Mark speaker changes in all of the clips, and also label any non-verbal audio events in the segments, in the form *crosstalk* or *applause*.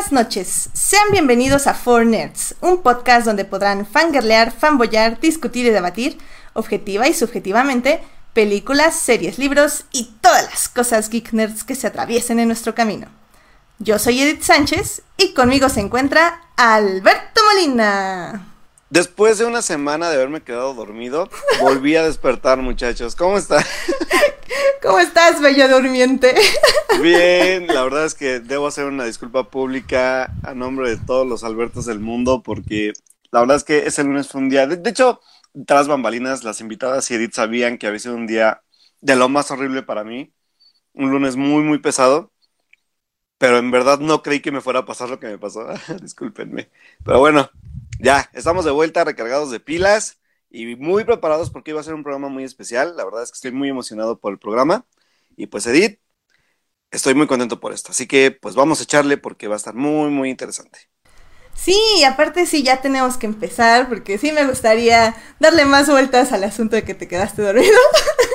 Speaker 1: Buenas noches, sean bienvenidos a Four Nerds, un podcast donde podrán fangirlear, fanboyar, discutir y debatir, objetiva y subjetivamente, películas, series, libros y todas las cosas geek nerds que se atraviesen en nuestro camino. Yo soy Edith Sánchez y conmigo se encuentra Alberto Molina.
Speaker 2: Después de una semana de haberme quedado dormido, volví a despertar, muchachos. ¿Cómo están? *laughs*
Speaker 1: ¿Cómo estás, bello durmiente?
Speaker 2: Bien, la verdad es que debo hacer una disculpa pública a nombre de todos los Albertos del mundo, porque la verdad es que ese lunes fue un día. De, hecho, tras bambalinas, las invitadas y Edith sabían que había sido un día de lo más horrible para mí. Un lunes muy, muy pesado. Pero en verdad no creí que me fuera a pasar lo que me pasó. *laughs* Discúlpenme. Pero bueno, ya, estamos de vuelta recargados de pilas y muy preparados porque iba a ser un programa muy especial. La verdad es que estoy muy emocionado por el programa. Y pues Edith, estoy muy contento por esto. Así que pues vamos a echarle porque va a estar muy, muy interesante.
Speaker 1: Sí, aparte sí, ya tenemos que empezar porque sí me gustaría darle más vueltas al asunto de que te quedaste dormido. *laughs*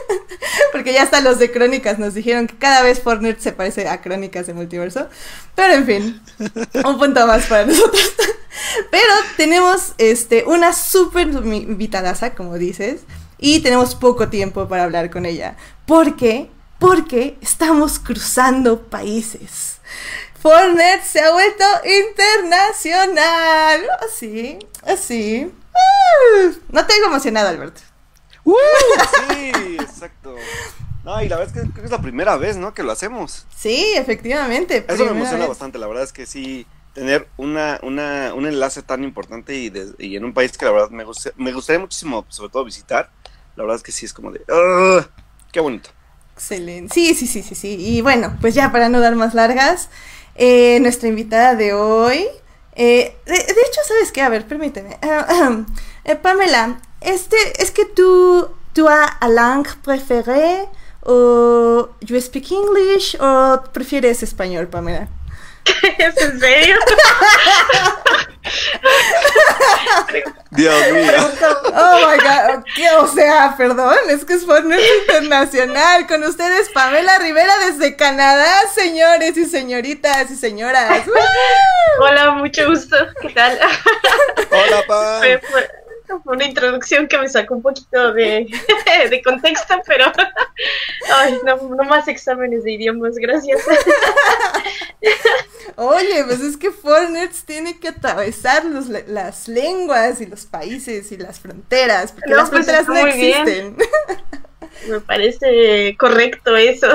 Speaker 1: *laughs* porque ya hasta los de Crónicas nos dijeron que cada vez Fortnite se parece a Crónicas de Multiverso. Pero en fin, un punto más para *laughs* nosotros. Pero tenemos este, una súper invitadaza, como dices, y tenemos poco tiempo para hablar con ella. ¿Por qué? Porque estamos cruzando países. Fortnite se ha vuelto internacional. Así, así. Ah, no tengo emocionado, Alberto.
Speaker 2: Uh, sí, exacto. No, y la verdad es que creo que es la primera vez, ¿no? Que lo hacemos.
Speaker 1: Sí, efectivamente.
Speaker 2: Eso me emociona bastante, la verdad es que sí, tener una, una, un enlace tan importante y, y, en un país que la verdad me, me gustaría muchísimo, sobre todo visitar, la verdad es que sí es como de, ¡qué bonito!
Speaker 1: Excelente. Sí, sí, sí, sí, sí. Y bueno, pues ya para no dar más largas, eh, nuestra invitada de hoy. Eh, de, hecho, ¿sabes qué? A ver, permíteme. *clears throat* Eh, Pamela, este, es que tú, tú has a langue préférée o you speak English o prefieres español, Pamela?
Speaker 3: ¿Es *laughs* en serio? *laughs*
Speaker 2: Dios mío.
Speaker 1: Oh my god. O sea, perdón, es que es Fortnite Internacional. Con ustedes, Pamela Rivera desde Canadá, señores y señoritas y señoras. *laughs*
Speaker 3: Hola, mucho gusto. ¿Qué tal?
Speaker 2: Hola, Pam.
Speaker 3: Fue *laughs* una introducción que me sacó un poquito de, *laughs* de contexto, pero *laughs* ay, no, no, más exámenes de idiomas, gracias.
Speaker 1: Oye, pues es que Fortnite tiene que atravesar los, las lenguas y los países y las fronteras, porque las pues, fronteras no existen.
Speaker 3: Me parece correcto eso.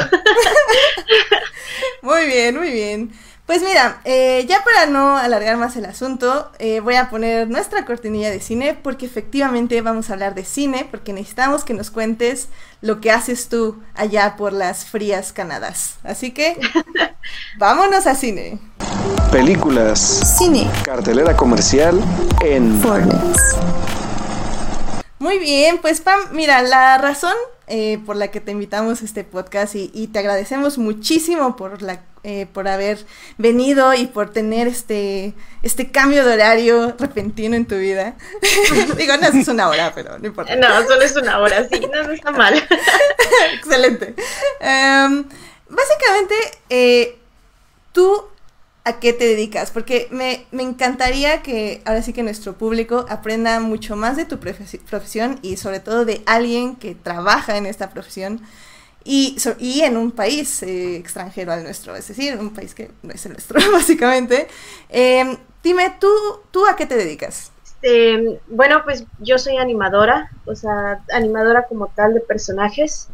Speaker 1: Muy bien, muy bien. Pues mira, eh, ya para no alargar más el asunto, eh, voy a poner nuestra cortinilla de cine porque efectivamente vamos a hablar de cine porque necesitamos que nos cuentes lo que haces tú allá por las frías Canadas. Así que *laughs* vámonos a cine.
Speaker 4: Películas.
Speaker 1: Cine.
Speaker 4: Cartelera comercial en
Speaker 1: Fortnite. Muy bien, pues Pam, mira, la razón eh, por la que te invitamos a este podcast y, y te agradecemos muchísimo por la eh, por haber venido y por tener este, este cambio de horario repentino en tu vida. *laughs* Digo, no es una hora, pero no importa.
Speaker 3: No, solo es una hora, sí, no, está mal. *laughs*
Speaker 1: Excelente. Em, básicamente, eh, tú a qué te dedicas, porque me, me, encantaría que ahora sí que nuestro público aprenda mucho más de tu profesión y sobre todo de alguien que trabaja en esta profesión y, y en un país eh, extranjero al nuestro, es decir, un país que no es el nuestro, *laughs* básicamente. Em, dime, ¿tú, ¿tú a qué te dedicas?
Speaker 3: Este, bueno, pues yo soy animadora, o sea, animadora como tal de personajes.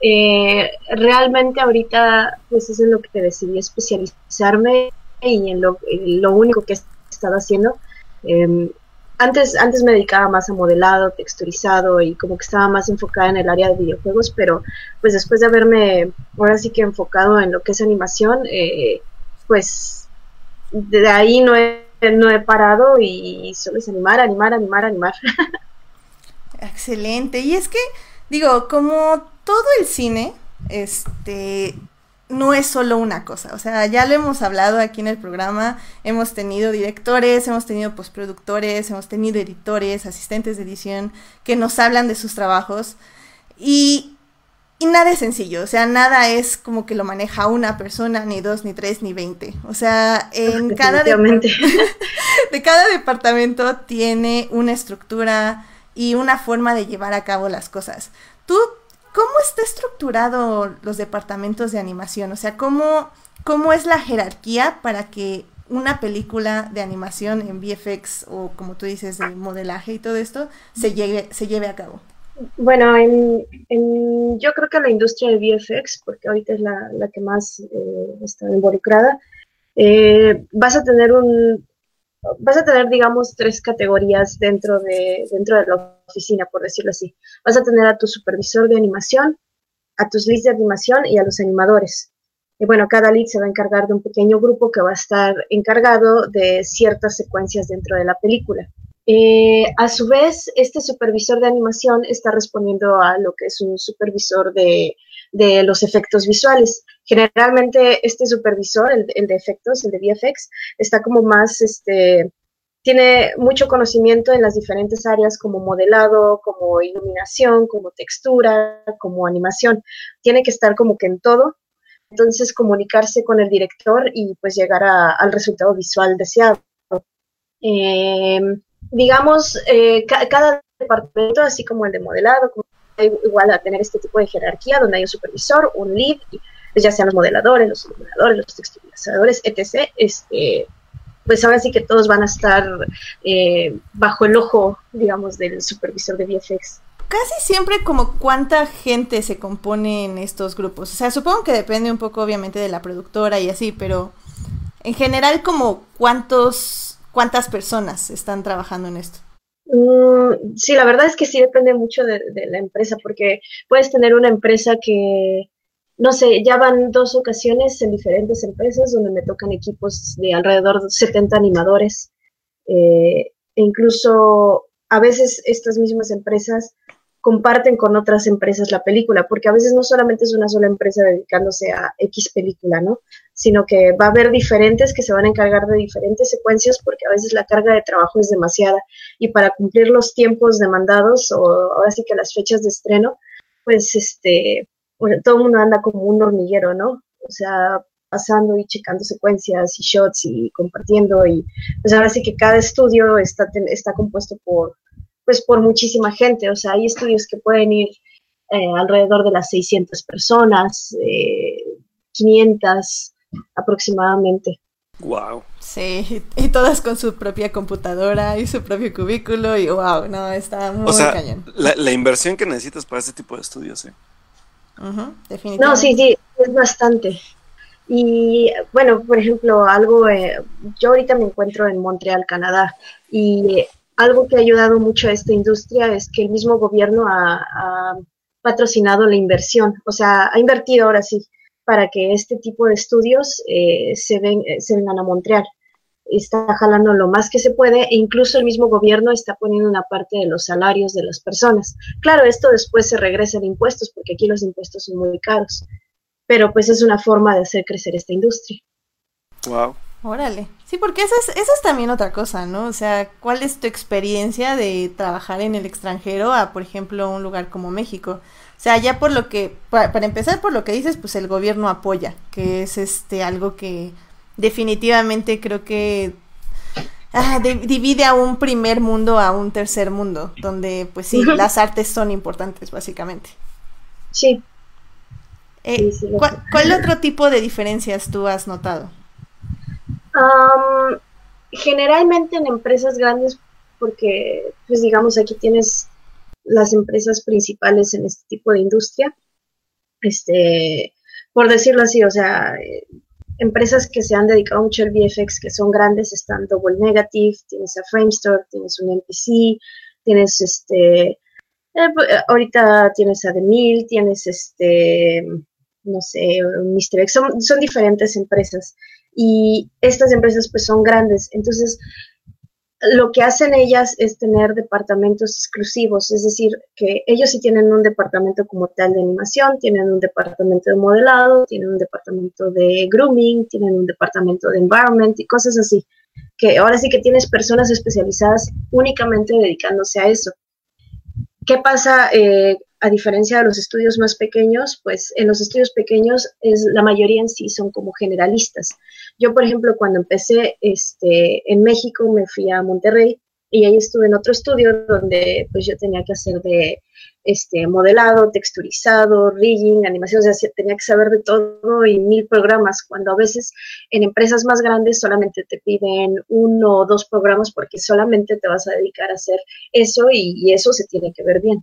Speaker 3: Eh, realmente ahorita, pues eso es lo que decidí especializarme y en lo, lo único que he estado haciendo. Eh, antes, antes me dedicaba más a modelado, texturizado y como que estaba más enfocada en el área de videojuegos, pero pues después de haberme ahora sí que enfocado en lo que es animación, eh, pues de ahí no he, no he parado y solo es animar, animar, animar, animar. *laughs*
Speaker 1: Excelente. Y es que, digo, como todo el cine, este, no es solo una cosa, o sea, ya lo hemos hablado aquí en el programa, hemos tenido directores, hemos tenido postproductores, hemos tenido editores, asistentes de edición que nos hablan de sus trabajos y, y nada es sencillo, o sea, nada es como que lo maneja una persona, ni dos, ni tres, ni veinte. O sea, en *laughs* cada *laughs* de cada departamento tiene una estructura y una forma de llevar a cabo las cosas. ¿Tú cómo está estructurado los departamentos de animación? O sea, ¿cómo, cómo es la jerarquía para que una película de animación en VFX o como tú dices de modelaje y todo esto se lleve, se lleve a cabo?
Speaker 3: Bueno, en, yo creo que la industria de VFX, porque ahorita es la, que más eh, está involucrada, eh, vas a tener un vas a tener digamos tres categorías dentro de dentro de la oficina por decirlo así. Vas a tener a tu supervisor de animación a tus leads de animación y a los animadores. Y bueno cada lead se va a encargar de un pequeño grupo que va a estar encargado de ciertas secuencias dentro de la película eh, a su vez, este supervisor de animación está respondiendo a lo que es un supervisor de, los efectos visuales. Generalmente este supervisor, el, de efectos, el de VFX, está como más, este, tiene mucho conocimiento en las diferentes áreas como modelado, como iluminación, como textura, como animación. Tiene que estar como que en todo. Entonces comunicarse con el director y pues llegar al resultado visual deseado. Eh, digamos, eh, cada departamento, así como el de modelado, igual a tener este tipo de jerarquía donde hay un supervisor, un lead, pues ya sean los modeladores, los iluminadores, los texturizadores, etc. Este, pues ahora sí que todos van a estar eh, bajo el ojo, digamos, del supervisor de VFX.
Speaker 1: Casi siempre como cuánta gente se compone en estos grupos. O sea, supongo que depende un poco obviamente de la productora y así, pero en general como cuántos ¿Cuántas personas están trabajando en esto?
Speaker 3: Mm, sí, la verdad es que sí depende mucho de, la empresa, porque puedes tener una empresa que, no sé, ya van dos ocasiones en diferentes empresas donde me tocan equipos de alrededor de 70 animadores. Eh, e incluso a veces estas mismas empresas comparten con otras empresas la película, porque a veces no solamente es una sola empresa dedicándose a X película, ¿no? Sino que va a haber diferentes que se van a encargar de diferentes secuencias porque a veces la carga de trabajo es demasiada y para cumplir los tiempos demandados o ahora sí que las fechas de estreno, pues este, todo el mundo anda como un hormiguero, ¿no? O sea, pasando y checando secuencias y shots y compartiendo y pues ahora sí que cada estudio está, está compuesto por pues por muchísima gente. O sea, hay estudios que pueden ir eh, alrededor de las 600 personas, 500 eh, aproximadamente.
Speaker 2: Wow.
Speaker 1: Sí, y todas con su propia computadora y su propio cubículo y wow, no, está muy o sea, cañón.
Speaker 2: La, inversión que necesitas para este tipo de estudios, ¿eh?
Speaker 3: definitivamente. No, sí, sí, es bastante. Y bueno, por ejemplo, algo, eh, yo ahorita me encuentro en Montreal, Canadá, y algo que ha ayudado mucho a esta industria es que el mismo gobierno ha, patrocinado la inversión, o sea, ha invertido ahora sí para que este tipo de estudios eh, se, ven, eh, se vengan a Montreal. Está jalando lo más que se puede e incluso el mismo gobierno está poniendo una parte de los salarios de las personas. Claro, esto después se regresa de impuestos porque aquí los impuestos son muy caros, pero pues es una forma de hacer crecer esta industria.
Speaker 2: Wow.
Speaker 1: Órale. Sí, porque eso es, eso es también otra cosa, ¿no? O sea, ¿cuál es tu experiencia de trabajar en el extranjero a, por ejemplo, un lugar como México? O sea, ya por lo que, para, empezar por lo que dices, pues el gobierno apoya, que es este algo que definitivamente creo que ah, divide a un primer mundo a un tercer mundo, donde pues sí, las artes son importantes, básicamente.
Speaker 3: Sí.
Speaker 1: Eh, ¿Cuál otro tipo de diferencias tú has notado?
Speaker 3: Generalmente en empresas grandes, porque, pues digamos, aquí tienes las empresas principales en este tipo de industria, este, por decirlo así, o sea, empresas que se han dedicado mucho al VFX, que son grandes, están Double Negative, tienes a Framestore, tienes un NPC, tienes este, eh, pues, ahorita tienes a The Mill, tienes este, no sé, Mr. X, son, son diferentes empresas y estas empresas pues son grandes. Entonces, lo que hacen ellas es tener departamentos exclusivos, es decir, que ellos sí tienen un departamento como tal de animación, tienen un departamento de modelado, tienen un departamento de grooming, tienen un departamento de environment y cosas así, que ahora sí que tienes personas especializadas únicamente dedicándose a eso. ¿Qué pasa? Eh, a diferencia de los estudios más pequeños, pues en los estudios pequeños es la mayoría en sí son como generalistas. Yo, por ejemplo, cuando empecé este, en México, me fui a Monterrey y ahí estuve en otro estudio donde pues yo tenía que hacer de este, modelado, texturizado, rigging, animación, o sea, tenía que saber de todo y mil programas, cuando a veces en empresas más grandes solamente te piden uno o dos programas porque solamente te vas a dedicar a hacer eso y, eso se tiene que ver bien.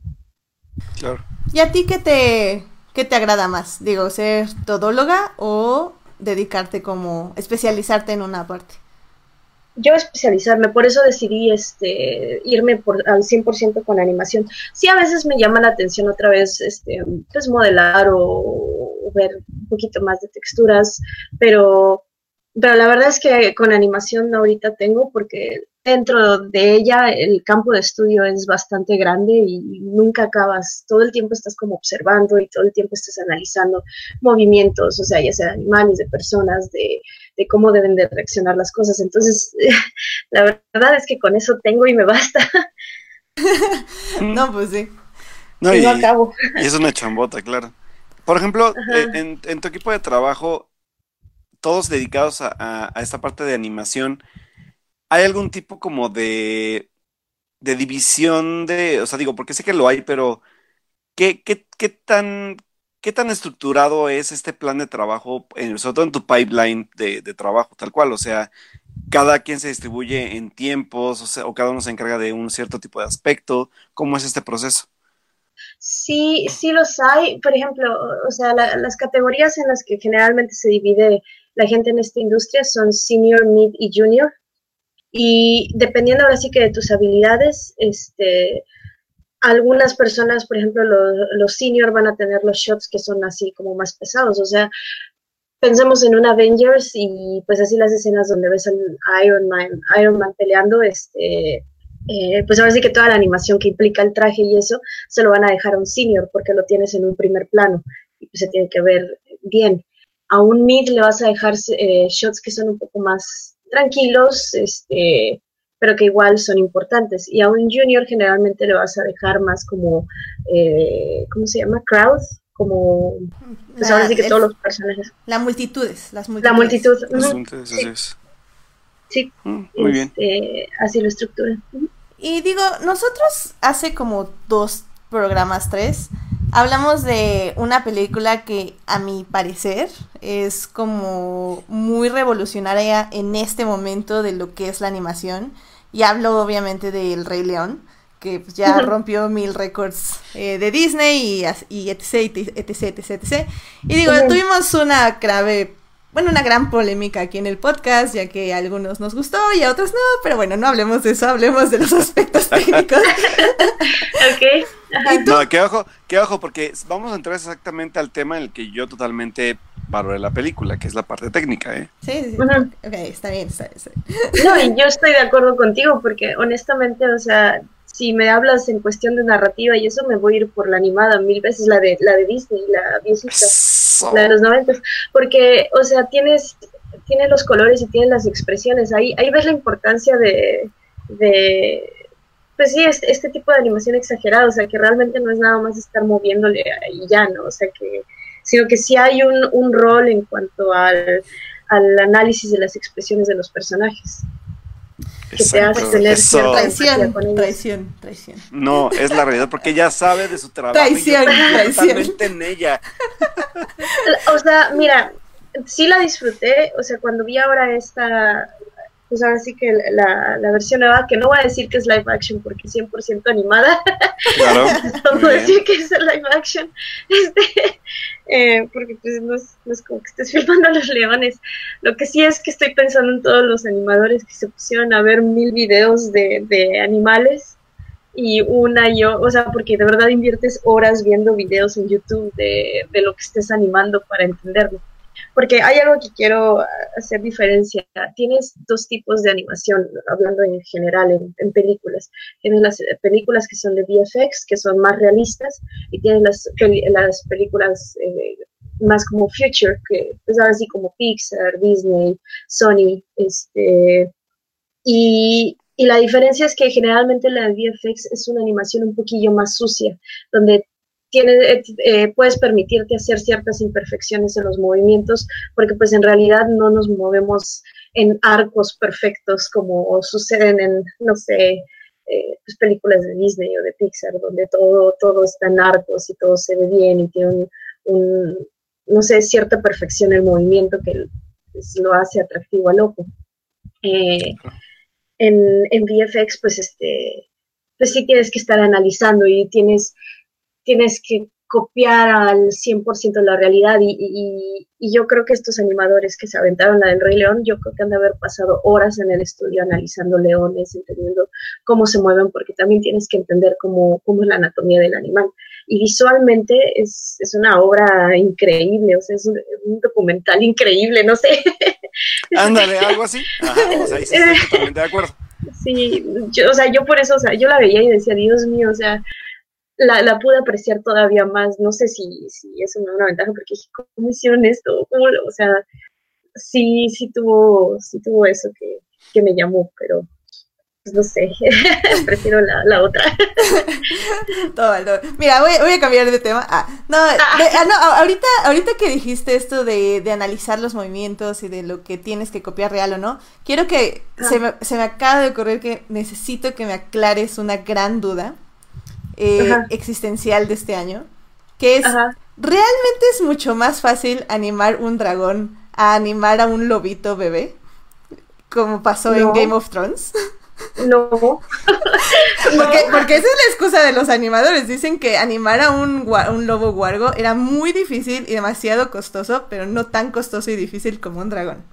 Speaker 1: Claro. ¿Y a ti qué te, qué te agrada más? Digo, ser todóloga o dedicarte como especializarte en una parte?
Speaker 3: yo especializarme, por eso decidí este, irme por, al 100% con animación. Sí, a veces me llama la atención otra vez este, pues modelar o, ver un poquito más de texturas, pero, pero la verdad es que con animación ahorita tengo porque dentro de ella el campo de estudio es bastante grande y nunca acabas, todo el tiempo estás como observando y todo el tiempo estás analizando movimientos, o sea, ya sea de animales, de personas, de, cómo deben de reaccionar las cosas. Entonces, *laughs* la verdad es que con eso tengo y me basta. *laughs*
Speaker 1: no, pues sí.
Speaker 2: No, y, acabo. y es una chambota, claro. Por ejemplo, eh, en, tu equipo de trabajo, todos dedicados a esta parte de animación, ¿Hay algún tipo como de, de división de, o sea, digo, porque sé que lo hay, pero ¿qué, qué, qué tan, qué tan estructurado es este plan de trabajo, sobre todo en tu pipeline de, trabajo, tal cual? O sea, cada quien se distribuye en tiempos, o cada uno se encarga de un cierto tipo de aspecto. ¿Cómo es este proceso?
Speaker 3: Sí, sí los hay. Por ejemplo, o sea, las categorías en las que generalmente se divide la gente en esta industria son senior, mid y junior. Y dependiendo ahora sí que de tus habilidades, este, algunas personas, por ejemplo, los, los senior van a tener los shots que son así como más pesados. O sea, pensemos en un Avengers y pues así las escenas donde ves al Iron Man, Iron Man peleando, este, eh, pues ahora sí que toda la animación que implica el traje y eso, se lo van a dejar a un senior porque lo tienes en un primer plano y se tiene que ver bien. A un mid le vas a dejar eh, shots que son un poco más tranquilos, este, pero que igual son importantes. Y a un junior generalmente le vas a dejar más como, eh, ¿cómo se llama? Crowd, como, pues ahora sí que todos los personajes.
Speaker 1: La multitudes, las
Speaker 3: multitudes. La multitud. sí. sí. Mm, muy bien. Este, así lo estructura.
Speaker 1: Y digo, nosotros hace como dos programas, tres, Hablamos de una película que a mi parecer es como muy revolucionaria en este momento de lo que es la animación. Y hablo obviamente del Rey León, que pues, ya rompió mil récords eh, de Disney y, y etc, etc, etc, etc. Y digo, tuvimos una grave bueno, una gran polémica aquí en el podcast, ya que a algunos nos gustó y a otros no, pero bueno, no hablemos de eso, hablemos de los aspectos *laughs* técnicos.
Speaker 3: ok. *laughs*
Speaker 2: No, que ojo, que ojo, porque vamos a entrar exactamente al tema en el que yo totalmente valoré la película, que es la parte técnica, ¿eh?
Speaker 1: Sí, sí, Ok, está bien, está bien. *laughs*
Speaker 3: No, y yo estoy de acuerdo contigo, porque honestamente, o sea, si me hablas en cuestión de narrativa y eso, me voy a ir por la animada mil veces, la de, la de Disney, la viejita la de los 90, porque, o sea, tienes, tienes los colores y tienes las expresiones, ahí, ahí ves la importancia de, de pues sí, este, este tipo de animación exagerada, o sea, que realmente no es nada más estar moviéndole y ya, ¿no? O sea, que, sino que sí hay un, un rol en cuanto al, al análisis de las expresiones de los personajes que te hace tener
Speaker 1: traición, traición, traición.
Speaker 2: No, es la realidad, porque ella sabe de su trabajo.
Speaker 1: Traición, y traición.
Speaker 2: en ella. *laughs*
Speaker 3: O sea, mira, sí la disfruté, o sea, cuando vi ahora esta, pues ahora sí que la, la versión nueva, que no voy a decir que es live action porque es 100% animada. Claro. *laughs* no puedo decir que es live action. Este, eh, porque pues no es, como que estés filmando a los leones. Lo que sí es que estoy pensando en todos los animadores que se pusieron a ver mil videos de, de animales y una yo, o sea, porque de verdad inviertes horas viendo videos en YouTube de, de lo que estés animando para entenderlo. Porque hay algo que quiero hacer diferencia. Tienes dos tipos de animación, hablando en general en, películas. Tienes las películas que son de VFX, que son más realistas, y tienes las, las películas eh, más como future, que es ahora sí como Pixar, Disney, Sony, este, y, y la diferencia es que generalmente la VFX es una animación un poquillo más sucia, donde tienes, eh, puedes permitirte hacer ciertas imperfecciones en los movimientos, porque pues en realidad no nos movemos en arcos perfectos como suceden en, no sé, eh, pues, películas de Disney o de Pixar, donde todo, todo está en arcos y todo se ve bien y tiene un, no sé, cierta perfección el movimiento que pues, lo hace atractivo al ojo. Eh, en, en VFX, pues este, pues sí tienes que estar analizando y tienes, tienes que copiar al 100% la realidad y, yo creo que estos animadores que se aventaron la del Rey León, yo creo que han de haber pasado horas en el estudio analizando leones, entendiendo cómo se mueven, porque también tienes que entender cómo, cómo es la anatomía del animal. Y visualmente es, es una obra increíble, o sea, es un, documental increíble, no sé. *laughs*
Speaker 2: Ándale, algo así. *laughs* Ajá, o sea, sí, estoy totalmente de acuerdo.
Speaker 3: Sí, yo, o sea, yo por eso, o sea, yo la veía y decía, Dios mío, o sea, la, la, pude apreciar todavía más. No sé si, si es una, ventaja, porque ¿cómo hicieron esto? O sea, sí, sí tuvo, sí tuvo eso que, que me llamó, pero pues no sé, *laughs* prefiero la, la otra. *laughs*
Speaker 1: todo, todo. Mira, voy, voy, a cambiar de tema. Ah, no, ah, no ahorita, ahorita que dijiste esto de, de, analizar los movimientos y de lo que tienes que copiar real o no, quiero que se, me, se me acaba de ocurrir que necesito que me aclares una gran duda eh, existencial de este año, que es, realmente es mucho más fácil animar un dragón a animar a un lobito bebé, como pasó en Game of Thrones. *laughs* *laughs*
Speaker 3: No.
Speaker 1: porque, porque, esa es la excusa de los animadores. Dicen que animar a un, un lobo guargo era muy difícil y demasiado costoso, pero no tan costoso y difícil como un dragón.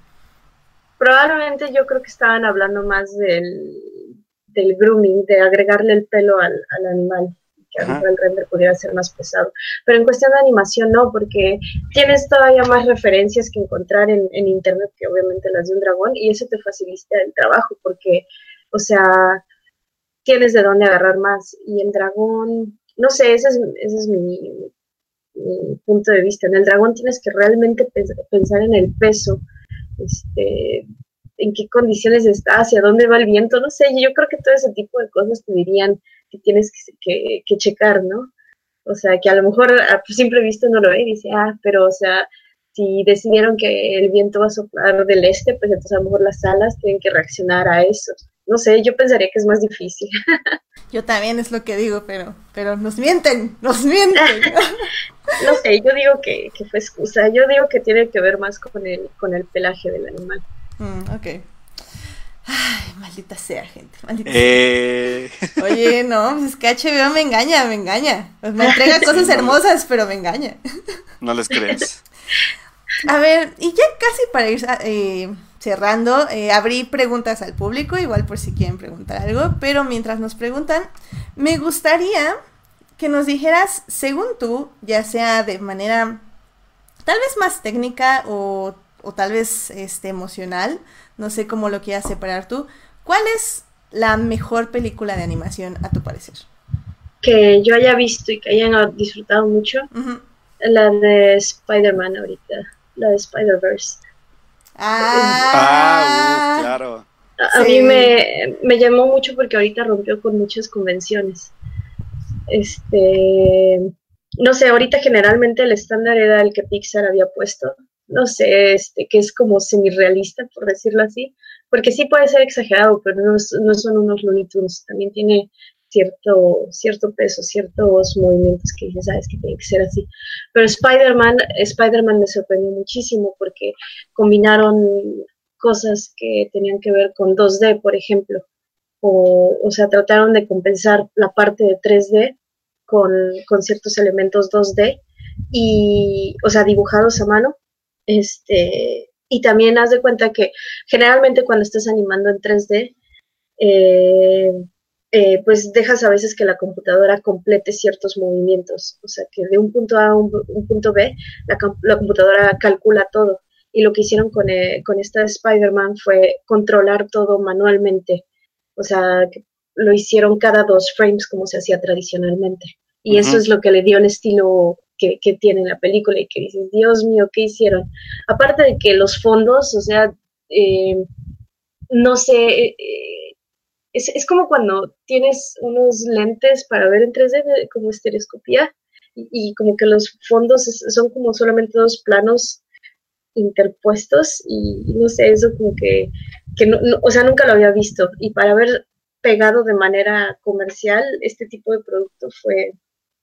Speaker 3: Probablemente yo creo que estaban hablando más del, del grooming, de agregarle el pelo al, al animal, que a el render pudiera ser más pesado. Pero en cuestión de animación no, porque tienes todavía más referencias que encontrar en, en internet que obviamente las de un dragón y eso te facilita el trabajo porque, o sea, tienes de dónde agarrar más. Y el dragón, no sé, ese es, ese es mi, mi punto de vista. En el dragón tienes que realmente pensar en el peso, este, en qué condiciones está, hacia dónde va el viento, no sé, yo creo que todo ese tipo de cosas te dirían que tienes que, que, checar, ¿no? O sea, que a lo mejor a simple vista no lo ve y dice, ah, pero o sea, si decidieron que el viento va a soplar del este, pues entonces a lo mejor las alas tienen que reaccionar a eso. No sé, yo pensaría que es más difícil. *laughs*
Speaker 1: Yo también es lo que digo, pero, pero nos mienten, nos mienten. *laughs*
Speaker 3: no sé, yo digo que, que, fue excusa. Yo digo que tiene que ver más con el, con el pelaje del animal.
Speaker 1: Mm, ok. Ay, maldita sea, gente. Maldita eh... *laughs* Oye, no, pues es que HBO me engaña, me engaña. Pues me entrega *laughs* cosas hermosas, pero me engaña.
Speaker 2: No les crees. *laughs*
Speaker 1: A ver, y ya casi para ir eh, cerrando, eh, abrí preguntas al público, igual por si quieren preguntar algo, pero mientras nos preguntan, me gustaría que nos dijeras, según tú, ya sea de manera tal vez más técnica o o tal vez este, emocional, no sé cómo lo quieras separar tú, ¿cuál es la mejor película de animación a tu parecer?
Speaker 3: Que yo haya visto y que hayan disfrutado mucho, la de Spider-Man ahorita, la de Spider-Verse.
Speaker 1: Ah,
Speaker 2: ah uh, claro.
Speaker 3: A, mí me, me, llamó mucho porque ahorita rompió con muchas convenciones. Este, no sé, ahorita generalmente el estándar era el que Pixar había puesto no sé, este, que es como semi-realista, por decirlo así, porque sí puede ser exagerado, pero no, no son unos Looney Tunes, también tiene cierto, cierto peso, ciertos movimientos que dices, sabes que tiene que ser así. Pero Spider-Man, Spider-Man me sorprendió muchísimo porque combinaron cosas que tenían que ver con 2D, por ejemplo, o, o sea, trataron de compensar la parte de 3D con, con ciertos elementos 2D y, o sea, dibujados a mano este, y también haz de cuenta que generalmente cuando estás animando en 3D, eh, eh, pues dejas a veces que la computadora complete ciertos movimientos. O sea, que de un punto A a un, punto B, la, computadora calcula todo. Y lo que hicieron con, eh, con esta Spider-Man fue controlar todo manualmente. O sea, lo hicieron cada dos frames como se hacía tradicionalmente. Y eso es lo que le dio un estilo que, tiene la película y que dices, Dios mío, ¿qué hicieron? Aparte de que los fondos, o sea, eh, no sé, eh, es, como cuando tienes unos lentes para ver en 3D como estereoscopía y, como que los fondos son como solamente dos planos interpuestos y, no sé, eso como que, que no, o sea, nunca lo había visto y para haber pegado de manera comercial este tipo de producto fue,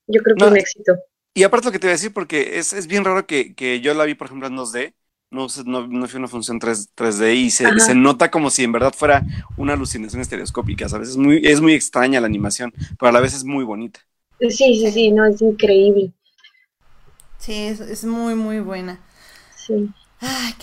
Speaker 3: yo creo que un éxito.
Speaker 2: Y aparte lo que te voy a decir, porque es, es bien raro que, que, yo la vi, por ejemplo, en 2D, no, no, no fue una función 3, d y se, se, nota como si en verdad fuera una alucinación estereoscópica, ¿sabes? Es muy, es muy extraña la animación, pero a la vez es muy bonita.
Speaker 3: Sí, sí, sí, no, es increíble.
Speaker 1: Sí, es, es muy, muy buena.
Speaker 3: Sí.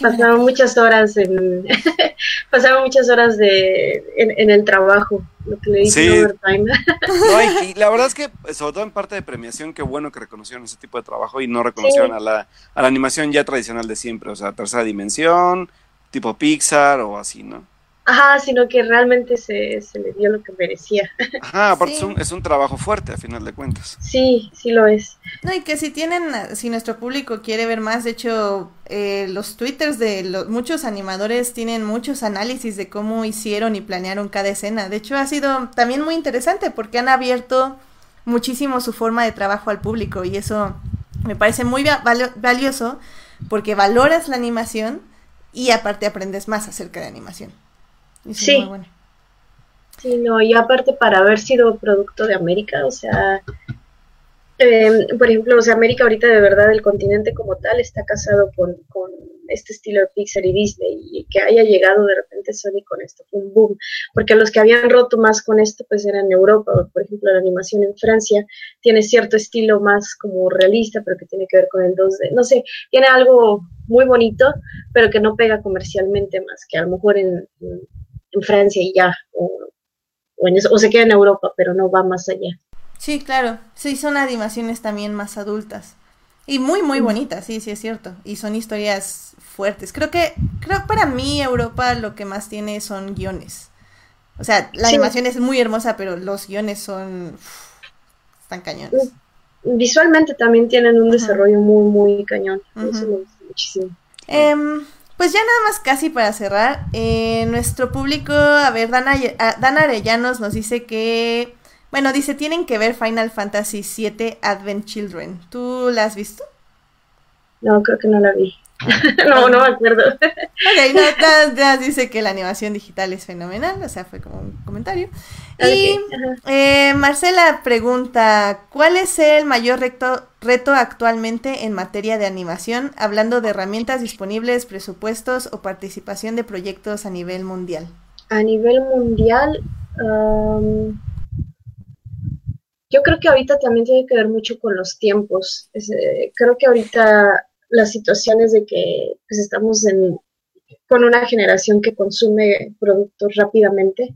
Speaker 3: Pasaba muchas horas en *laughs* pasaba muchas horas de en, el trabajo, lo que le dije overtime.
Speaker 2: No, *laughs* y, la verdad es que sobre todo en parte de premiación, qué bueno que reconocieron ese tipo de trabajo y no reconocieron a la a la animación ya tradicional de siempre, o sea, tercera dimensión, tipo Pixar o así, ¿no?
Speaker 3: Ajá, sino que realmente se, se le dio lo que merecía. *laughs*
Speaker 2: Ajá, aparte es, un, es, un, trabajo fuerte a final de cuentas.
Speaker 3: Sí, sí lo es.
Speaker 1: No, y que si tienen, si nuestro público quiere ver más, de hecho, eh, los twitters de los, muchos animadores tienen muchos análisis de cómo hicieron y planearon cada escena. De hecho, ha sido también muy interesante porque han abierto muchísimo su forma de trabajo al público y eso me parece muy valioso porque valoras la animación y aparte aprendes más acerca de animación
Speaker 3: sí. Sí, no, y aparte para haber sido producto de América, o sea, em, por ejemplo, o sea, América ahorita de verdad, el continente como tal, está casado con, con, este estilo de Pixar y Disney, y que haya llegado de repente Sony con esto fue un boom, porque los que habían roto más con esto, pues eran Europa, por ejemplo, la animación en Francia tiene cierto estilo más como realista, pero que tiene que ver con el 2D, no sé, tiene algo muy bonito, pero que no pega comercialmente más que a lo mejor en en Francia y ya, o, o, se queda en Europa, pero no va más allá.
Speaker 1: Sí, claro, sí, son animaciones también más adultas. Y muy, muy bonitas, sí, sí es cierto. Y son historias fuertes. Creo que, creo para mí Europa lo que más tiene son guiones. O sea, la animación es muy hermosa, pero los guiones son... están cañones.
Speaker 3: Visualmente también tienen un desarrollo muy, muy cañón. Eso me gusta muchísimo.
Speaker 1: Em, pues ya nada más casi para cerrar, eh, nuestro público, a ver, Dana, Arellanos nos dice que, bueno, dice, tienen que ver Final Fantasy VII Advent Children. ¿Tú la has visto?
Speaker 3: No, creo que no la vi. *laughs* no, no me acuerdo.
Speaker 1: ok, no, dice que la animación digital es fenomenal, o sea, fue como un comentario. Y eh, Marcela pregunta, ¿cuál es el mayor reto, reto actualmente en materia de animación, hablando de herramientas disponibles, presupuestos o participación de proyectos a nivel mundial?
Speaker 3: A nivel mundial, yo creo que ahorita también tiene que ver mucho con los tiempos. Eh, creo que ahorita las situaciones de que pues, estamos en, con una generación que consume productos rápidamente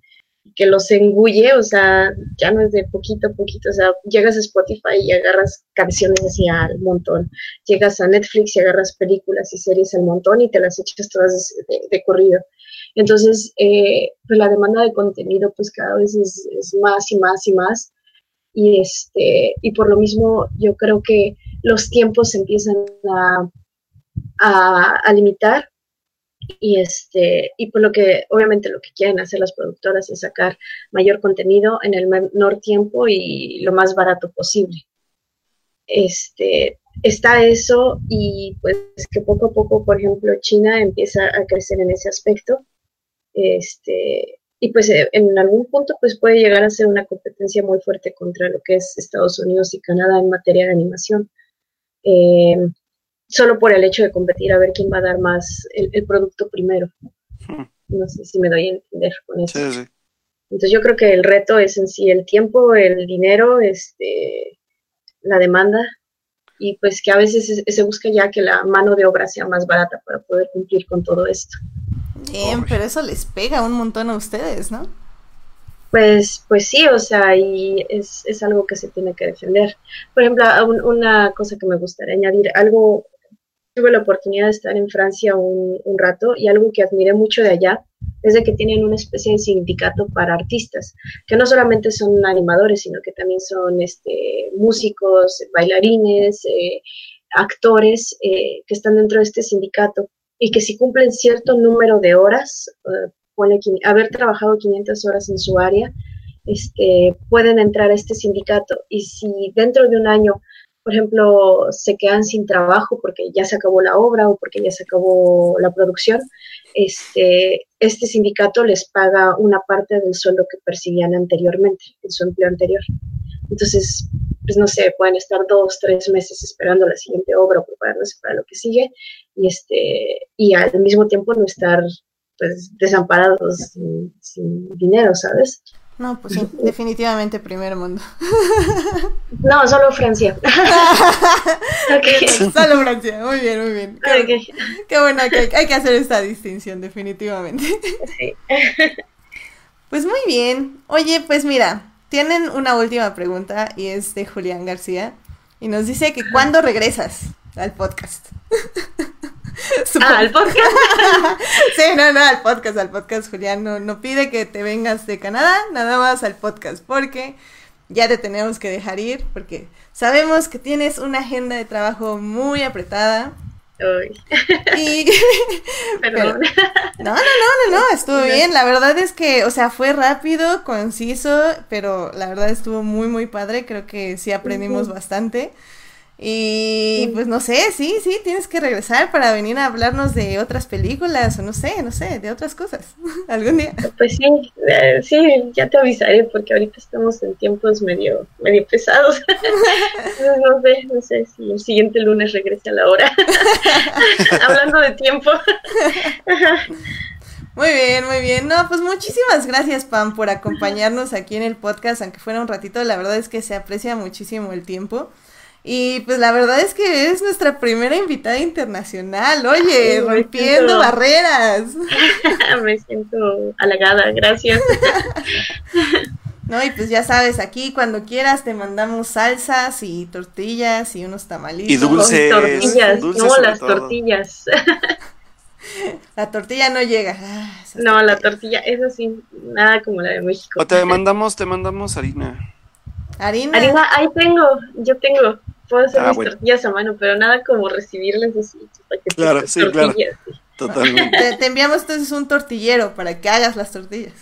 Speaker 3: que los engulle, o sea, ya no es de poquito a poquito, o sea, llegas a Spotify y agarras canciones así al montón, llegas a Netflix y agarras películas y series al montón y te las echas todas de, corrido. Entonces, eh, pues la demanda de contenido pues cada vez es, es más y más y más y este y por lo mismo yo creo que los tiempos se empiezan a, a, limitar y este y por lo que obviamente lo que quieren hacer las productoras es sacar mayor contenido en el menor tiempo y lo más barato posible este está eso y pues que poco a poco por ejemplo China empieza a crecer en ese aspecto este y pues eh, en algún punto pues puede llegar a ser una competencia muy fuerte contra lo que es Estados Unidos y Canadá en materia de animación. Eh, solo por el hecho de competir a ver quién va a dar más el, producto primero. Hmm. No sé si me doy a entender con eso. Entonces yo creo que el reto es en sí el tiempo, el dinero, este, la demanda y pues que a veces se busca ya que la mano de obra sea más barata para poder cumplir con todo esto.
Speaker 1: Bien, pero eso les pega un montón a ustedes, ¿no?
Speaker 3: Pues, pues sí, o sea, y es, es algo que se tiene que defender. Por ejemplo, una cosa que me gustaría añadir, algo, tuve la oportunidad de estar en Francia un, rato y algo que admiré mucho de allá es de que tienen una especie de sindicato para artistas, que no solamente son animadores, sino que también son este, músicos, bailarines, eh, actores eh, que están dentro de este sindicato y que si cumplen cierto número de horas, uh, haber trabajado 500 horas en su área, este, pueden entrar a este sindicato y si dentro de un año por ejemplo, se quedan sin trabajo porque ya se acabó la obra o porque ya se acabó la producción, este, este sindicato les paga una parte del sueldo que percibían anteriormente, en su empleo anterior. Entonces, pues no sé, pueden estar dos, tres meses esperando la siguiente obra o preparándose para lo que sigue y, este, y al mismo tiempo no estar pues, desamparados sin, sin dinero, ¿sabes?
Speaker 1: No, pues sí, definitivamente primer mundo. *laughs*
Speaker 3: No, solo Francia. *laughs*
Speaker 1: okay. Solo Francia, muy bien, muy bien. Qué, okay. qué bueno que hay, hay, que hacer esta distinción, definitivamente. Sí. *laughs* Pues muy bien. Oye, pues mira, tienen una última pregunta y es de Julián García y nos dice que ¿cuándo regresas al podcast? *laughs*
Speaker 3: Ah, al podcast. *laughs*
Speaker 1: sí, no, no, al podcast, al podcast, Julián. No, no pide que te vengas de Canadá, nada más al podcast, porque ya te tenemos que dejar ir, porque sabemos que tienes una agenda de trabajo muy apretada.
Speaker 3: Uy.
Speaker 1: Y... *laughs*
Speaker 3: Perdón.
Speaker 1: no, no, no, no, no, estuvo bien. La verdad es que, o sea, fue rápido, conciso, pero la verdad estuvo muy, muy padre. Creo que sí aprendimos bastante. Y pues no sé, sí, sí, tienes que regresar para venir a hablarnos de otras películas o no sé, no sé, de otras cosas, *laughs* algún día.
Speaker 3: Pues sí, eh, sí, ya te avisaré porque ahorita estamos en tiempos medio, medio pesados. *laughs* no sé, no sé si el siguiente lunes regrese a la hora. *laughs* Hablando de tiempo.
Speaker 1: Muy bien, muy bien. No, pues muchísimas gracias, Pam, por acompañarnos aquí en el podcast, aunque fuera un ratito. La verdad es que se aprecia muchísimo el tiempo. Y pues la verdad es que es nuestra primera invitada internacional, oye, rompiendo barreras. *laughs*
Speaker 3: Me siento halagada, gracias. *laughs*
Speaker 1: No, y pues ya sabes, aquí cuando quieras te mandamos salsas y tortillas y unos tamalitos.
Speaker 2: Y dulces.
Speaker 3: tortillas, no las tortillas. *laughs*
Speaker 1: La tortilla no llega. Ah,
Speaker 3: no, la tortilla, eso sí, nada como la de México.
Speaker 2: O te mandamos, te mandamos harina.
Speaker 1: ¿Harina?
Speaker 3: Harina, ahí tengo, yo tengo. Puedo hacer ah, mis tortillas a mano, pero nada como recibirles así.
Speaker 2: Claro, sí, claro. Totalmente.
Speaker 1: Te, te, enviamos entonces un tortillero para que hagas las tortillas.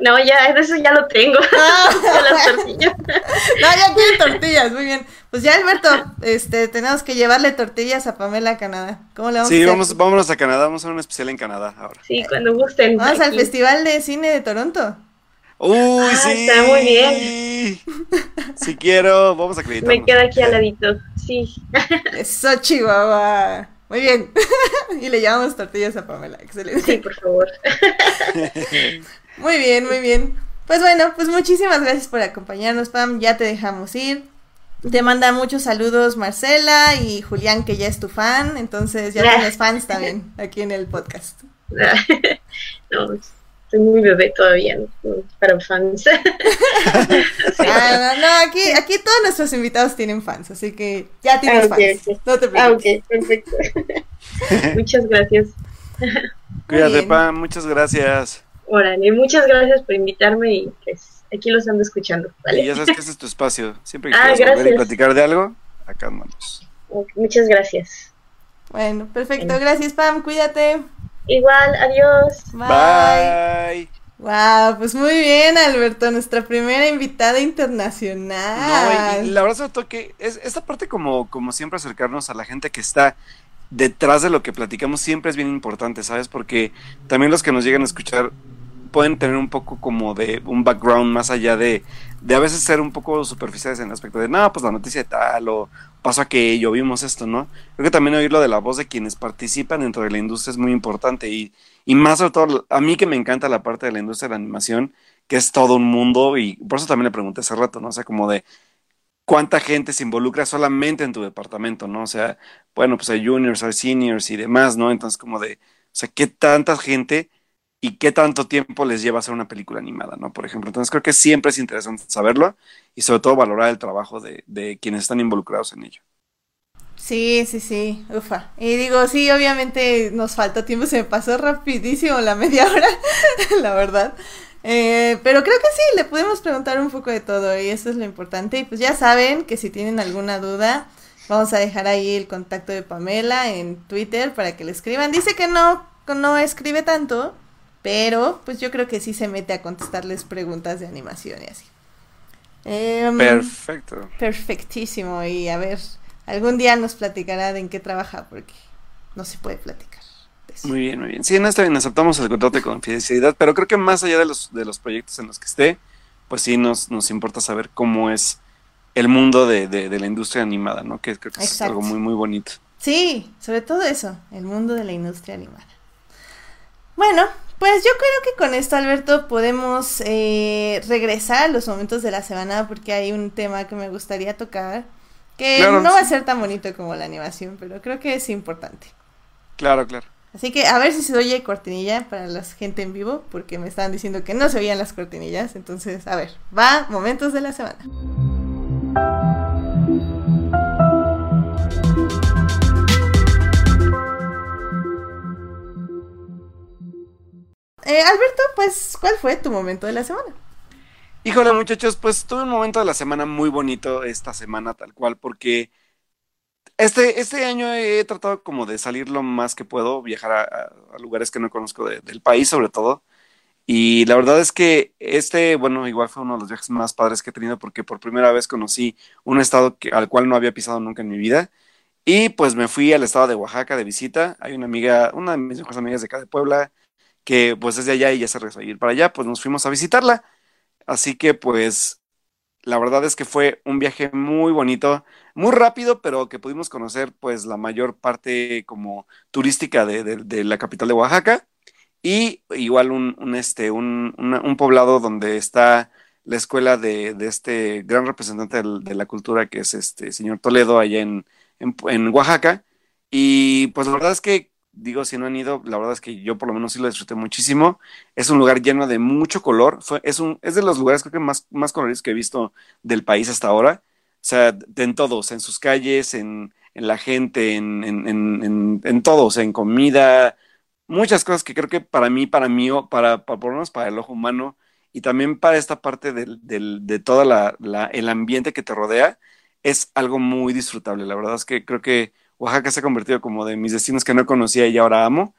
Speaker 3: No, ya, eso ya lo tengo. Ah. *laughs* las tortillas.
Speaker 1: No, ya quiere tortillas, muy bien. Pues ya, Alberto, este, tenemos que llevarle tortillas a Pamela a Canadá. ¿Cómo le vamos
Speaker 2: sí,
Speaker 1: a hacer?
Speaker 2: vamos, vámonos a Canadá, vamos a hacer un especial en Canadá ahora.
Speaker 3: Sí, cuando gusten.
Speaker 1: Vamos al Festival de Cine de Toronto.
Speaker 2: Uy,
Speaker 3: ah,
Speaker 2: sí.
Speaker 3: Está muy bien.
Speaker 2: Si quiero, vamos a acreditar.
Speaker 3: Me queda aquí al ladito, sí.
Speaker 1: Eso, Chihuahua. Muy bien. *laughs* y le llevamos tortillas a Pamela. Excelente.
Speaker 3: Sí, por favor. *laughs*
Speaker 1: muy bien, muy bien. Pues bueno, pues muchísimas gracias por acompañarnos, Pam. Ya te dejamos ir. Te manda muchos saludos Marcela y Julián, que ya es tu fan. Entonces ya tienes fans también aquí en el podcast. *laughs*
Speaker 3: no, soy muy bebé todavía, para fans. *laughs* *laughs*
Speaker 1: ah, no, no, aquí, aquí todos nuestros invitados tienen fans, así que ya tienes ah, fans. No te
Speaker 3: preocupes. Ah, ok, perfecto. *laughs* muchas gracias.
Speaker 2: Cuídate, Pam, muchas gracias.
Speaker 3: Órale, muchas gracias por invitarme y pues aquí los ando escuchando. ¿vale?
Speaker 2: Y ya sabes que este es tu espacio. Siempre que ah, quieras volver y platicar de algo, acá andamos.
Speaker 3: Muchas gracias.
Speaker 1: Bueno, perfecto. Gracias, Pam. Cuídate.
Speaker 3: Igual, adiós.
Speaker 2: Bye.
Speaker 1: Wow, pues muy bien, Alberto, nuestra primera invitada internacional.
Speaker 2: No, y la verdad sobre todo que es esta parte como, como siempre acercarnos a la gente que está detrás de lo que platicamos siempre es bien importante, ¿sabes? Porque también los que nos llegan a escuchar pueden tener un poco como de un background más allá de, de a veces ser un poco superficiales en el aspecto de, no, pues la noticia de tal o pasó aquello, vimos esto, ¿no? Creo que también oírlo de la voz de quienes participan dentro de la industria es muy importante y, y más sobre todo a mí que me encanta la parte de la industria de la animación, que es todo un mundo y por eso también le pregunté hace rato, ¿no? O sea, como de cuánta gente se involucra solamente en tu departamento, ¿no? O sea, bueno, pues hay juniors, hay seniors y demás, ¿no? Entonces como de, o sea, ¿qué tanta gente y qué tanto tiempo les lleva hacer una película animada, ¿no? Por ejemplo, entonces creo que siempre es interesante saberlo y sobre todo valorar el trabajo de, de quienes están involucrados en ello.
Speaker 1: Sí, sí, sí, ufa. Y digo, sí, obviamente nos faltó tiempo, se me pasó rapidísimo la *laughs* media hora, la verdad. Eh, pero creo que sí, le podemos preguntar un poco de todo y eso es lo importante. Y pues ya saben que si tienen alguna duda, vamos a dejar ahí el contacto de Pamela en Twitter para que le escriban. Dice que no, no escribe tanto, pero pues yo creo que sí se mete a contestarles preguntas de animación y así. Em,
Speaker 2: Perfecto.
Speaker 1: Perfectísimo. Y a ver, algún día nos platicará de en qué trabaja, porque no se puede platicar. de eso.
Speaker 2: Muy bien, muy bien. Sí, no está bien, aceptamos el contrato de confidencialidad, pero creo que más allá de los, de los proyectos en los que esté, pues sí nos, nos importa saber cómo es el mundo de, de- de la industria animada, ¿no? Que creo que es algo muy, muy bonito.
Speaker 1: Sí, sobre todo eso, el mundo de la industria animada. Bueno, pues yo creo que con esto, Alberto, podemos eh, regresar a los momentos de la semana porque hay un tema que me gustaría tocar, que
Speaker 2: Claro,
Speaker 1: no va a ser tan bonito como la animación, pero creo que es importante.
Speaker 2: Claro, claro.
Speaker 1: Así que a ver si se oye cortinilla para la gente en vivo, porque me estaban diciendo que no se oían las cortinillas. Entonces, a ver, va, momentos de la semana. Eh, Alberto, pues, ¿cuál fue tu momento de la semana?
Speaker 2: Híjole, muchachos, pues tuve un momento de la semana muy bonito esta semana, tal cual, porque este, este año he tratado como de salir lo más que puedo, viajar a, lugares que no conozco de- del país, sobre todo. Y la verdad es que este, bueno, igual fue uno de los viajes más padres que he tenido porque por primera vez conocí un estado que, al cual no había pisado nunca en mi vida. Y pues me fui al estado de Oaxaca de visita. Hay una amiga, una de mis mejores amigas de acá de Puebla, que pues es de allá y ya se regresó a ir para allá, pues nos fuimos a visitarla. Así que pues la verdad es que fue un viaje muy bonito, muy rápido, pero que pudimos conocer pues la mayor parte como turística de, de- la capital de Oaxaca y igual un, este, un, un poblado donde está la escuela de, de este gran representante de la cultura que es este señor Toledo allá en, en, en Oaxaca. Y pues la verdad es que, digo, si no han ido, la verdad es que yo por lo menos sí lo disfruté muchísimo. Es un lugar lleno de mucho color. Es, un, es de los lugares creo que más, más coloridos que he visto del país hasta ahora. O sea, en todos, en sus calles, en, en la gente, en, en, en, en, en comida, muchas cosas que creo que para mí, para mí, para por lo menos para el ojo humano y también para esta parte del, del, de todo la, la, el ambiente que te rodea, es algo muy disfrutable. La verdad es que creo que Oaxaca se ha convertido como de mis destinos que no conocía y ahora amo.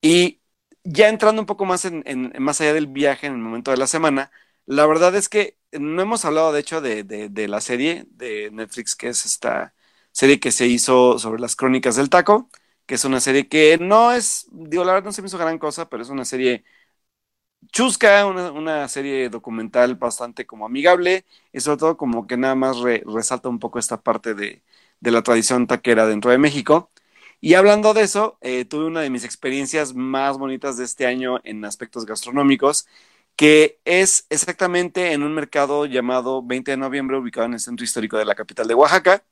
Speaker 2: Y ya entrando un poco más en, más allá del viaje en el momento de la semana, la verdad es que no hemos hablado de hecho de, de, la serie de Netflix, que es esta serie que se hizo sobre las crónicas del taco, que es una serie que no es, digo, la verdad no se me hizo gran cosa, pero es una serie chusca, una, una serie documental bastante como amigable y sobre todo como que nada más re- resalta un poco esta parte de, de la tradición taquera dentro de México. Y hablando de eso, eh, tuve una de mis experiencias más bonitas de este año en aspectos gastronómicos, que es exactamente en un mercado llamado 20 de noviembre, ubicado en el centro histórico de la capital de Oaxaca,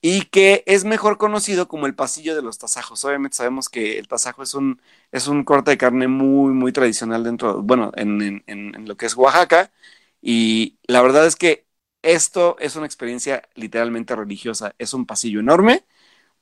Speaker 2: y que es mejor conocido como el pasillo de los tasajos. Obviamente sabemos que el tasajo es un, es un corte de carne muy, muy tradicional dentro, bueno, en, en- en- lo que es Oaxaca, y la verdad es que esto es una experiencia literalmente religiosa. Es un pasillo enorme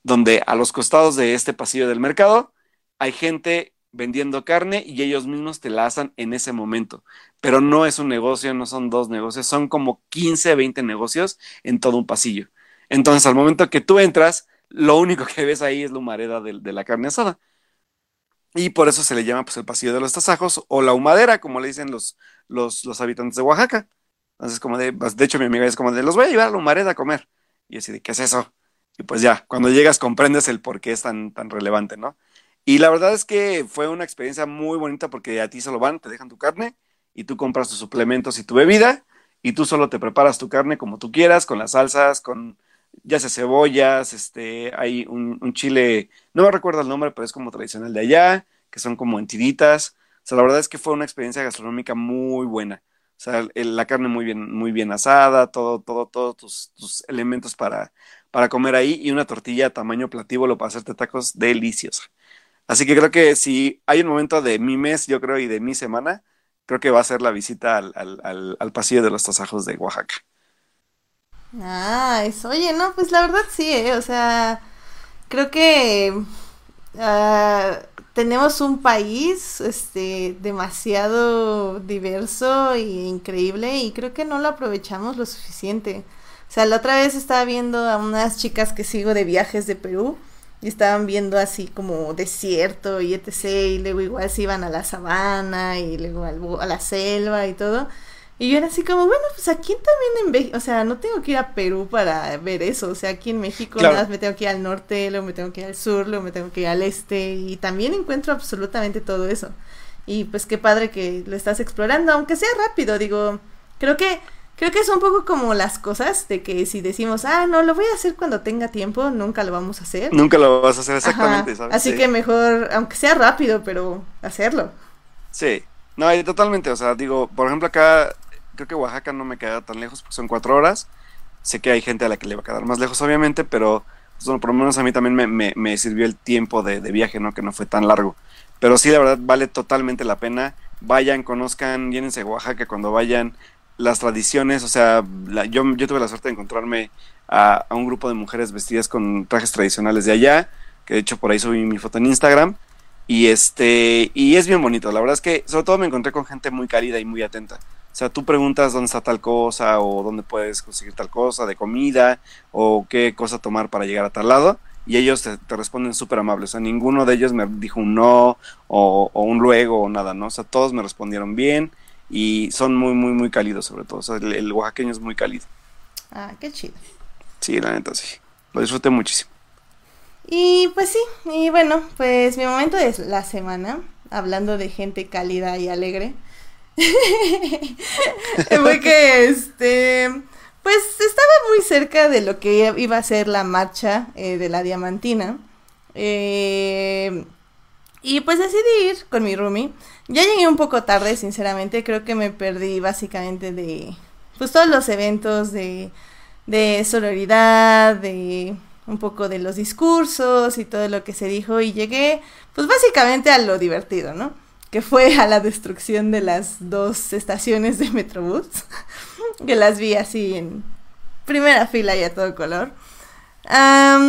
Speaker 2: donde a los costados de este pasillo del mercado hay gente vendiendo carne y ellos mismos te la asan en ese momento. Pero no es un negocio, no son dos negocios, son como 15, 20 negocios en todo un pasillo. Entonces, al momento que tú entras, lo único que ves ahí es la humareda de, la carne asada. Y por eso se le llama pues el pasillo de los tasajos o la humadera, como le dicen los, los habitantes de Oaxaca. Entonces, como de, pues, de hecho, mi amiga es como de, los voy a llevar a la humareda a comer. Y así de, ¿qué es eso? Y pues ya, cuando llegas comprendes el por qué es tan, tan relevante, ¿no? Y la verdad es que fue una experiencia muy bonita porque a ti solo van, te dejan tu carne y tú compras tus suplementos y tu bebida y tú solo te preparas tu carne como tú quieras, con las salsas, con ya sea cebollas, este, hay un, un chile, no me recuerdo el nombre, pero es como tradicional de allá, que son como en tiritas. O sea, la verdad es que fue una experiencia gastronómica muy buena. O sea, la carne muy bien, muy bien asada, todo, todo, todos tus, elementos para, para comer ahí y una tortilla tamaño platíbulo para hacerte tacos deliciosa. Así que creo que si hay un momento de mi mes, yo creo, y de mi semana, creo que va a ser la visita al, al, al, pasillo de los tasajos de Oaxaca.
Speaker 1: Ah, eso. Oye, no, pues la verdad sí, ¿eh? O sea, creo que ah, tenemos un país, este, demasiado diverso e increíble y creo que no lo aprovechamos lo suficiente. O sea, la otra vez estaba viendo a unas chicas que sigo de viajes de Perú y estaban viendo así como desierto y etc. Y luego igual se iban a la sabana y luego a la selva y todo. Y yo era así como, bueno, pues aquí también en México, o sea, no tengo que ir a Perú para ver eso, o sea, aquí en México
Speaker 2: Claro.
Speaker 1: nada más me tengo que ir al norte, luego me tengo que ir al sur, luego me tengo que ir al este, y también encuentro absolutamente todo eso. Y pues qué padre que lo estás explorando, aunque sea rápido, digo, creo que, creo que es un poco como las cosas, de que si decimos, ah, no, lo voy a hacer cuando tenga tiempo, nunca lo vamos a hacer.
Speaker 2: Nunca lo vas a hacer exactamente,
Speaker 1: Ajá,
Speaker 2: ¿sabes?
Speaker 1: Así
Speaker 2: Sí.
Speaker 1: que mejor, aunque sea rápido, pero hacerlo.
Speaker 2: Sí, no, totalmente, o sea, digo, por ejemplo acá, creo que Oaxaca no me queda tan lejos porque son cuatro horas, sé que hay gente a la que le va a quedar más lejos, obviamente, pero pues, por lo menos a mí también me, sirvió el tiempo de, viaje, ¿no? Que no fue tan largo, pero sí, la verdad, vale totalmente la pena, vayan, conozcan, llénense de Oaxaca cuando vayan, las tradiciones, o sea, la- yo, yo tuve la suerte de encontrarme a, a un grupo de mujeres vestidas con trajes tradicionales de allá, que de hecho por ahí subí mi foto en Instagram, y este, y es bien bonito. La verdad es que sobre todo me encontré con gente muy cálida y muy atenta. O sea, tú preguntas dónde está tal cosa o dónde puedes conseguir tal cosa de comida o qué cosa tomar para llegar a tal lado y ellos te, te responden súper amables. O sea, ninguno de ellos me dijo un no o, o un luego o nada, ¿no? O sea, todos me respondieron bien y son muy, muy, muy cálidos sobre todo. O sea, el, el oaxaqueño es muy cálido.
Speaker 1: Ah, qué chido.
Speaker 2: Sí, la neta, sí. Lo disfruté muchísimo.
Speaker 1: Y pues sí, y bueno, pues mi momento de la semana, hablando de gente cálida y alegre, *laughs* fue que este, pues estaba muy cerca de lo que iba a ser la marcha eh, de la diamantina. eh, y pues decidí ir con mi roomie. Ya llegué un poco tarde, sinceramente, creo que me perdí básicamente de, pues todos los eventos de, de sororidad, de un poco de los discursos y todo lo que se dijo y llegué pues básicamente a lo divertido, ¿no? Que fue a la destrucción de las dos estaciones de Metrobús, que las vi así en primera fila y a todo color. A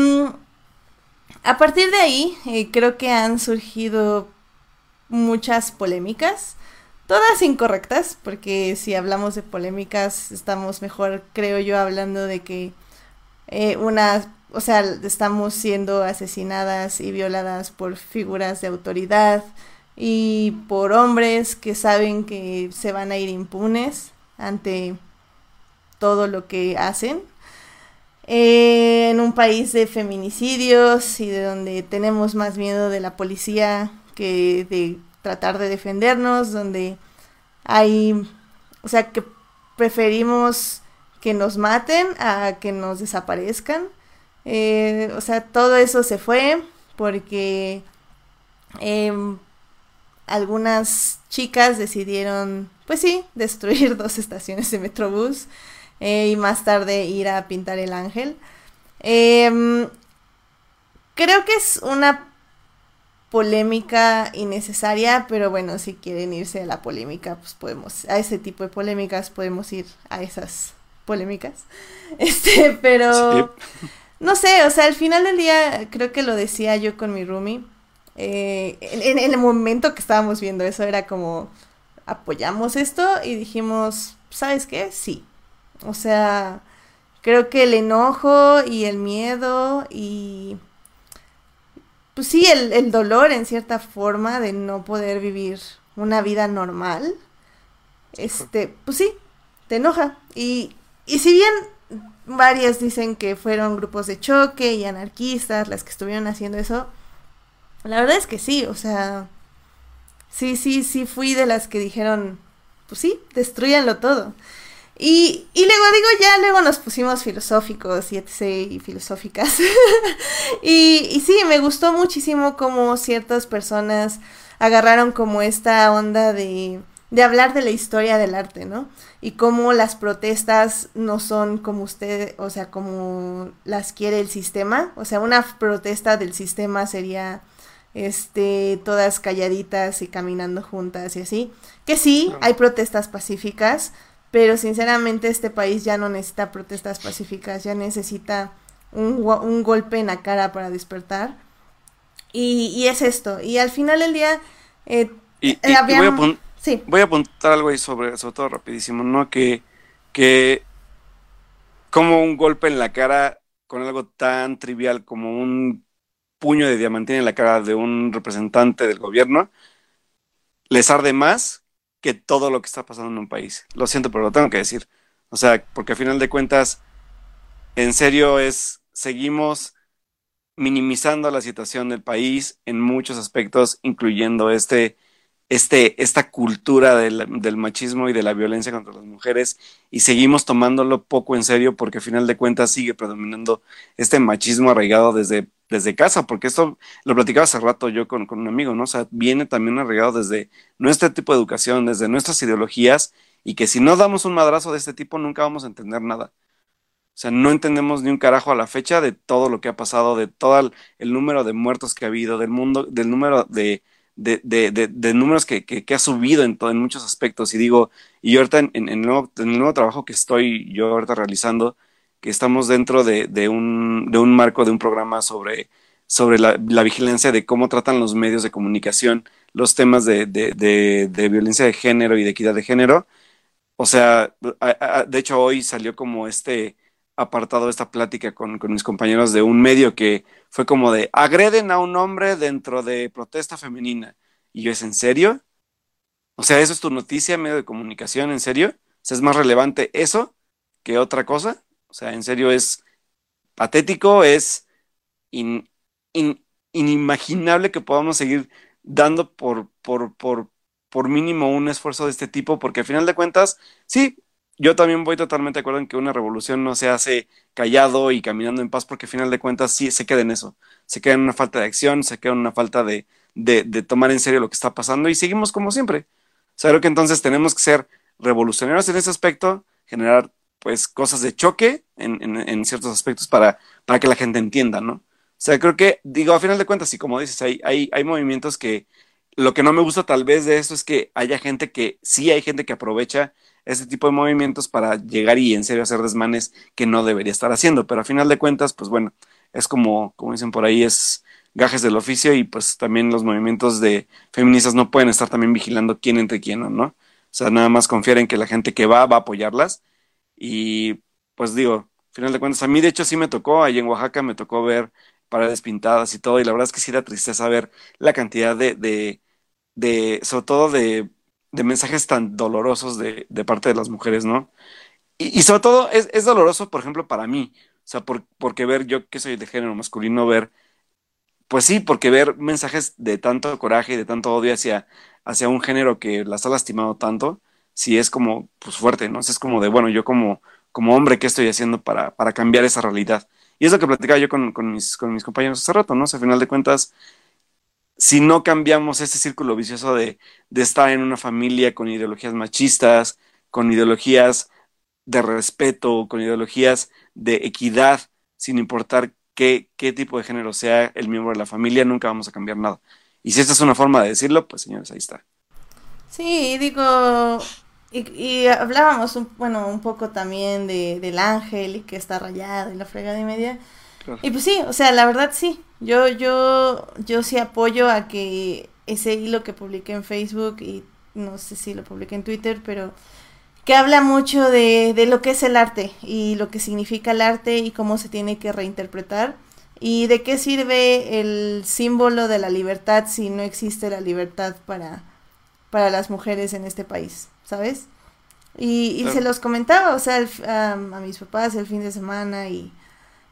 Speaker 1: partir de ahí eh, creo que han surgido muchas polémicas. Todas incorrectas, porque si hablamos de polémicas, estamos mejor, creo yo, hablando de que eh, o sea, estamos siendo asesinadas y violadas por figuras de autoridad y por hombres que saben que se van a ir impunes ante todo lo que hacen. Eh, en un país de feminicidios y de donde tenemos más miedo de la policía que de tratar de defendernos, donde hay, o sea, que preferimos que nos maten a que nos desaparezcan. Eh, o sea, todo eso se fue porque em, algunas chicas decidieron, pues sí, destruir *laughs* dos estaciones de Metrobús eh, y más tarde ir a pintar el ángel. Em, creo que es una polémica innecesaria, pero bueno, si quieren irse a la polémica, pues podemos, a ese tipo de polémicas podemos ir a esas polémicas. *laughs* Este, pero
Speaker 2: Sí.
Speaker 1: no sé, o sea, al final del día creo que lo decía yo con mi roomie. Eh, en, en- el momento que estábamos viendo eso era como apoyamos esto y dijimos, ¿sabes qué? Sí. O sea, creo que el enojo y el miedo y pues sí, el, el dolor en cierta forma de no poder vivir una vida normal, este, pues sí, te enoja. Y, y si bien varias dicen que fueron grupos de choque y anarquistas las que estuvieron haciendo eso, la verdad es que sí, o sea, sí, sí, sí fui de las que dijeron, pues sí, destruyanlo todo. Y, y luego digo, ya luego nos pusimos filosóficos y etc. y filosóficas. *laughs* y, y sí, me gustó muchísimo cómo ciertas personas agarraron como esta onda de, de hablar de la historia del arte, ¿no? Y cómo las protestas no son como usted, o sea, como las quiere el sistema. O sea, una protesta del sistema sería este, todas calladitas y caminando juntas y así. Que sí, hay protestas pacíficas, pero sinceramente este país ya no necesita protestas pacíficas, ya necesita un, un golpe en la cara para despertar. Y, y es esto. Y al final del día, eh,
Speaker 2: Y,
Speaker 1: eh,
Speaker 2: y voy, a
Speaker 1: habían-
Speaker 2: apun-
Speaker 1: sí,
Speaker 2: voy a apuntar algo ahí sobre, sobre todo rapidísimo, ¿no? Que, que como un golpe en la cara con algo tan trivial como un puño de diamantina en la cara de un representante del gobierno, les arde más que todo lo que está pasando en un país. Lo siento, pero lo tengo que decir. O sea, porque al final de cuentas, en serio es, seguimos minimizando la situación del país en muchos aspectos, incluyendo este, este, esta cultura del, del, machismo y de la violencia contra las mujeres, y seguimos tomándolo poco en serio porque al final de cuentas sigue predominando este machismo arraigado desde, desde casa, porque esto lo platicaba hace rato yo con, con un amigo, ¿no? O sea, viene también arraigado desde nuestro tipo de educación, desde nuestras ideologías, y que si no damos un madrazo de este tipo nunca vamos a entender nada. O sea, no entendemos ni un carajo a la fecha de todo lo que ha pasado, de todo el, número de muertos que ha habido, del mundo, del número de, de, de, números que, que, ha subido en, todo, en muchos aspectos. Y digo, y ahorita en, en, el nuevo, en, el nuevo, trabajo que estoy yo ahorita realizando, que estamos dentro de, un, de un marco de un programa sobre, sobre la, la, vigilancia de cómo tratan los medios de comunicación los temas de, de violencia de género y de equidad de género. O sea, de hecho hoy salió como este apartado esta plática con, mis compañeros de un medio que fue como de agreden a un hombre dentro de protesta femenina. Y yo, ¿es en serio? O sea, ¿eso es tu noticia, medio de comunicación? ¿En serio? O sea, ¿es más relevante eso que otra cosa? Sea, ¿en serio es patético? ¿Es inimaginable que podamos seguir dando por, por, por, por mínimo un esfuerzo de este tipo? Porque al final de cuentas, sí, yo también voy totalmente de acuerdo en que una revolución no se hace callado y caminando en paz, porque al final de cuentas sí se queda en eso. Se queda en una falta de acción, se queda en una falta de, de, tomar en serio lo que está pasando y seguimos como siempre. O sea, creo que entonces tenemos que ser revolucionarios en ese aspecto, generar pues cosas de choque en, en, ciertos aspectos para, para que la gente entienda, ¿no? O sea, creo que, digo, a final de cuentas, y como dices, hay, hay, hay movimientos que lo que no me gusta tal vez de eso es que haya gente que, sí hay gente que aprovecha ese tipo de movimientos para llegar y en serio hacer desmanes que no debería estar haciendo. Pero a final de cuentas, pues bueno, es como, como dicen por ahí, es gajes del oficio y pues también los movimientos de feministas no pueden estar también vigilando quién entre quién o no. O sea, nada más confiar en que la gente que va va a apoyarlas. Y pues digo, final de cuentas, a mí de hecho sí me tocó, ahí en Oaxaca me tocó ver paredes pintadas y todo, y la verdad es que sí da tristeza ver la cantidad de, de, de sobre todo de de mensajes tan dolorosos de, de, parte de las mujeres, ¿no? Y, y sobre todo es, es, doloroso, por ejemplo, para mí, o sea, por, porque ver, yo que soy de género masculino, ver, pues sí, porque ver mensajes de tanto coraje y de tanto odio hacia, hacia un género que las ha lastimado tanto, sí es como, pues fuerte, ¿no? Es como de, bueno, yo como, como hombre, ¿qué estoy haciendo para, para cambiar esa realidad? Y es lo que platicaba yo con, con, mis, con mis compañeros hace rato, ¿no? O sea, al final de cuentas, si no cambiamos ese círculo vicioso de, estar en una familia con ideologías machistas, con ideologías de respeto, con ideologías de equidad, sin importar qué, qué tipo de género sea el miembro de la familia, nunca vamos a cambiar nada. Y si esta es una forma de decirlo, pues señores, ahí está.
Speaker 1: Sí, digo, y, hablábamos, un, bueno, un poco también de, del ángel y que está rayado y la fregada y media. Y pues sí, o sea, la verdad sí. Yo, yo, yo sí apoyo a que ese hilo que publiqué en Facebook y no sé si lo publiqué en Twitter, pero que habla mucho de, de lo que es el arte y lo que significa el arte y cómo se tiene que reinterpretar y de qué sirve el símbolo de la libertad si no existe la libertad para, para las mujeres en este país, ¿sabes? Y, y se los comentaba, o sea, a, mis papás el fin de semana y,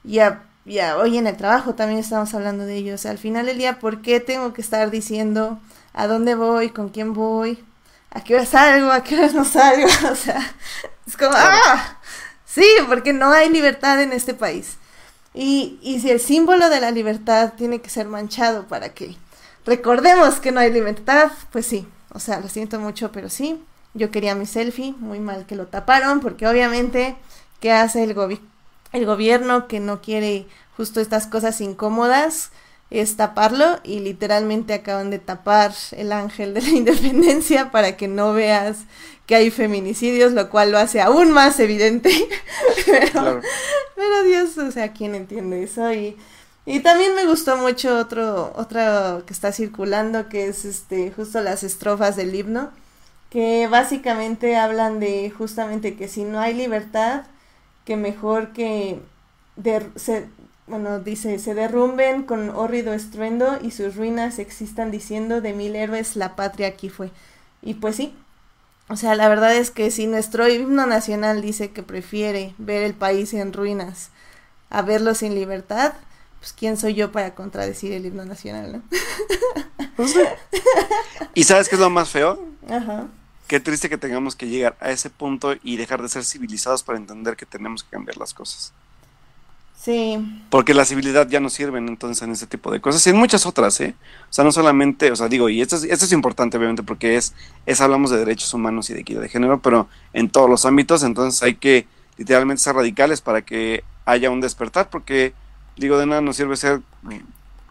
Speaker 1: y a ya hoy en el trabajo también estamos hablando de ellos. al final del día, ¿por qué tengo que estar diciendo a dónde voy, con quién voy, a qué hora salgo, a qué hora no salgo? *laughs* o sea, es como, ¡ah! Sí, porque no hay libertad en este país. Y, y si el símbolo de la libertad tiene que ser manchado para que recordemos que no hay libertad, pues sí. O sea, lo siento mucho, pero sí. Yo quería mi selfie, muy mal que lo taparon, porque obviamente, ¿qué hace el gobierno? el gobierno que no quiere justo estas cosas incómodas es taparlo y literalmente acaban de tapar el ángel de la *laughs* independencia para que no veas que hay feminicidios, lo cual lo hace aún más evidente. *laughs* pero, pero, Dios, o sea, ¿quién entiende eso? Y, y también me gustó mucho otro, otro que está circulando, que es este, justo las estrofas del himno, que básicamente hablan de justamente que si no hay libertad, que mejor que se, bueno, dice, se derrumben con hórrido estruendo y sus ruinas existan diciendo de mil héroes la patria aquí fue. Y pues sí, o sea, la verdad es que si nuestro himno nacional dice que prefiere ver el país en ruinas a verlo sin libertad, pues quién soy yo para contradecir el himno nacional, ¿no?
Speaker 2: Pues ¿Y sabes qué es lo más feo?
Speaker 1: Ajá.
Speaker 2: Qué triste que tengamos que llegar a ese punto y dejar de ser civilizados para entender que tenemos que cambiar las cosas.
Speaker 1: Sí.
Speaker 2: Porque la civilidad ya no sirven entonces en ese tipo de cosas y en muchas otras, ¿eh? O sea, no solamente, o sea, digo, y esto es, esto es importante obviamente porque es, es, hablamos de derechos humanos y de equidad de género, pero en todos los ámbitos, entonces hay que literalmente ser radicales para que haya un despertar, porque digo, de nada nos sirve ser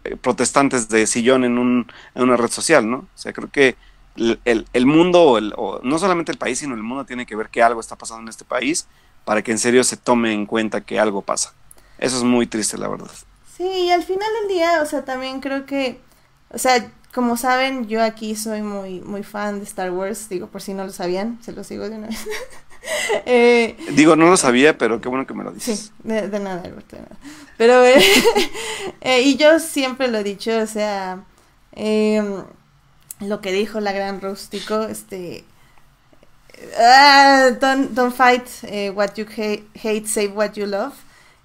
Speaker 2: eh, protestantes de sillón en, un, en una red social, ¿no? O sea, creo que el, el, mundo, o, el, o no solamente el país, sino el mundo tiene que ver que algo está pasando en este país para que en serio se tome en cuenta que algo pasa. Eso es muy triste, la verdad.
Speaker 1: Sí, y al final del día, o sea, también creo que, o sea, como saben, yo aquí soy muy, muy fan de Star Wars, digo, por si no lo sabían, se los digo de una vez. *laughs*
Speaker 2: eh, digo, no lo sabía, pero qué bueno que me lo dices.
Speaker 1: Sí, de, de nada, Alberto, de nada. Pero, eh, *laughs* eh, y yo siempre lo he dicho, o sea, lo que dijo la gran rústico, este... Uh, don't, fight what you hate, hate, save what you love.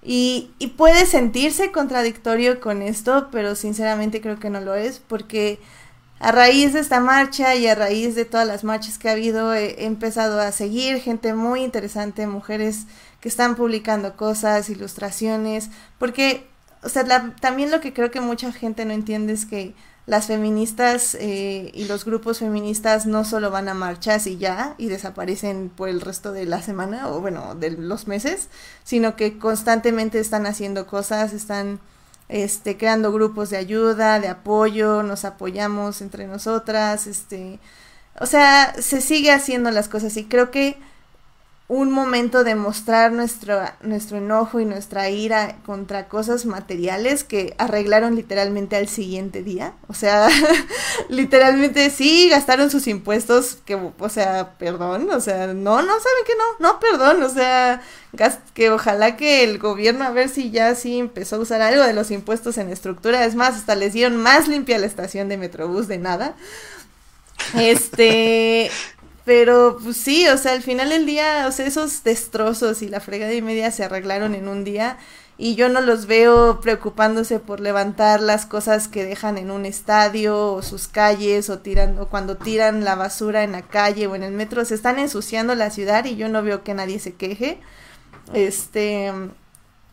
Speaker 1: Y, y, puede sentirse contradictorio con esto, pero sinceramente creo que no lo es, porque a raíz de esta marcha y a raíz de todas las marchas que ha habido, he, empezado a seguir gente muy interesante, mujeres que están publicando cosas, ilustraciones, porque, o sea, también lo que creo que mucha gente no entiende es que las feministas eh, y los grupos feministas no solo van a marchas y ya y desaparecen por el resto de la semana o bueno de los meses sino que constantemente están haciendo cosas están este creando grupos de ayuda de apoyo nos apoyamos entre nosotras este o sea se sigue haciendo las cosas y creo que un momento de mostrar nuestro, nuestro enojo y nuestra ira contra cosas materiales que arreglaron literalmente al siguiente día. O sea, *laughs* literalmente sí gastaron sus impuestos, que, o sea, perdón, o sea, no, no saben que no, no, perdón, o sea, que ojalá que el gobierno a ver si ya sí empezó a usar algo de los impuestos en estructura. Es más, hasta les dieron más limpia la estación de Metrobús de nada. Este, pero pues sí, o sea, al final del día, o sea, esos destrozos y la fregada y media se arreglaron en un día y yo no los veo preocupándose por levantar las cosas que dejan en un estadio o sus calles o tirando cuando tiran la basura en la calle o en el metro se están ensuciando la ciudad y yo no veo que nadie se queje. Este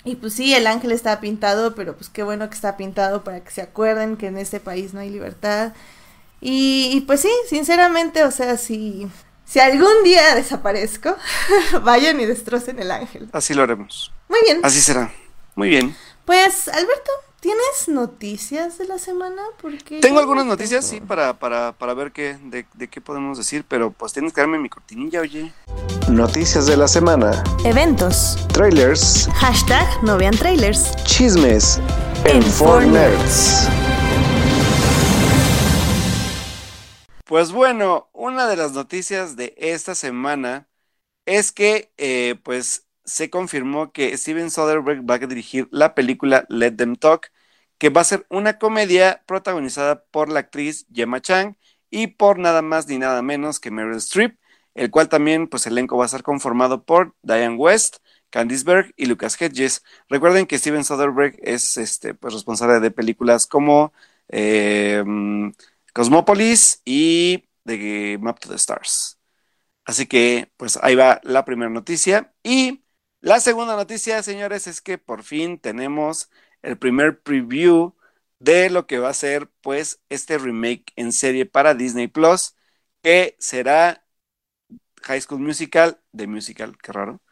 Speaker 1: y pues sí, el ángel está pintado, pero pues qué bueno que está pintado para que se acuerden que en este país no hay libertad. Y, y pues sí, sinceramente, o sea, si, si algún día *laughs* desaparezco, *laughs* vayan y destrocen el ángel.
Speaker 2: Así lo haremos.
Speaker 1: Muy bien.
Speaker 2: Así será. Muy bien.
Speaker 1: Pues, Alberto, ¿tienes noticias de la semana? Porque
Speaker 2: Tengo algunas noticias, sí, para, para, para ver qué, de, de, qué podemos decir, pero pues tienes que darme mi cortinilla, oye.
Speaker 4: Noticias de la semana.
Speaker 1: Eventos.
Speaker 4: Trailers.
Speaker 1: Hashtag no vean trailers.
Speaker 4: Chismes. En, en Nerds.
Speaker 2: Pues bueno, una de las noticias de esta semana es que eh, pues se confirmó que Steven Soderbergh va a dirigir la película Let Them Talk, que va a ser una comedia protagonizada por la actriz Gemma Chang y por nada más ni nada menos que Meryl Streep, el cual también pues el elenco va a estar conformado por Diane West, Candice Berg y Lucas Hedges. Recuerden que Steven Soderbergh es este pues responsable de películas como eh, Cosmopolis y The Map to the Stars. Así que, pues ahí va la primera noticia. Y la segunda noticia, señores, es que por fin tenemos el primer preview de lo que va a ser, pues, este remake en serie para Disney Plus, que será High School Musical, de Musical, qué raro.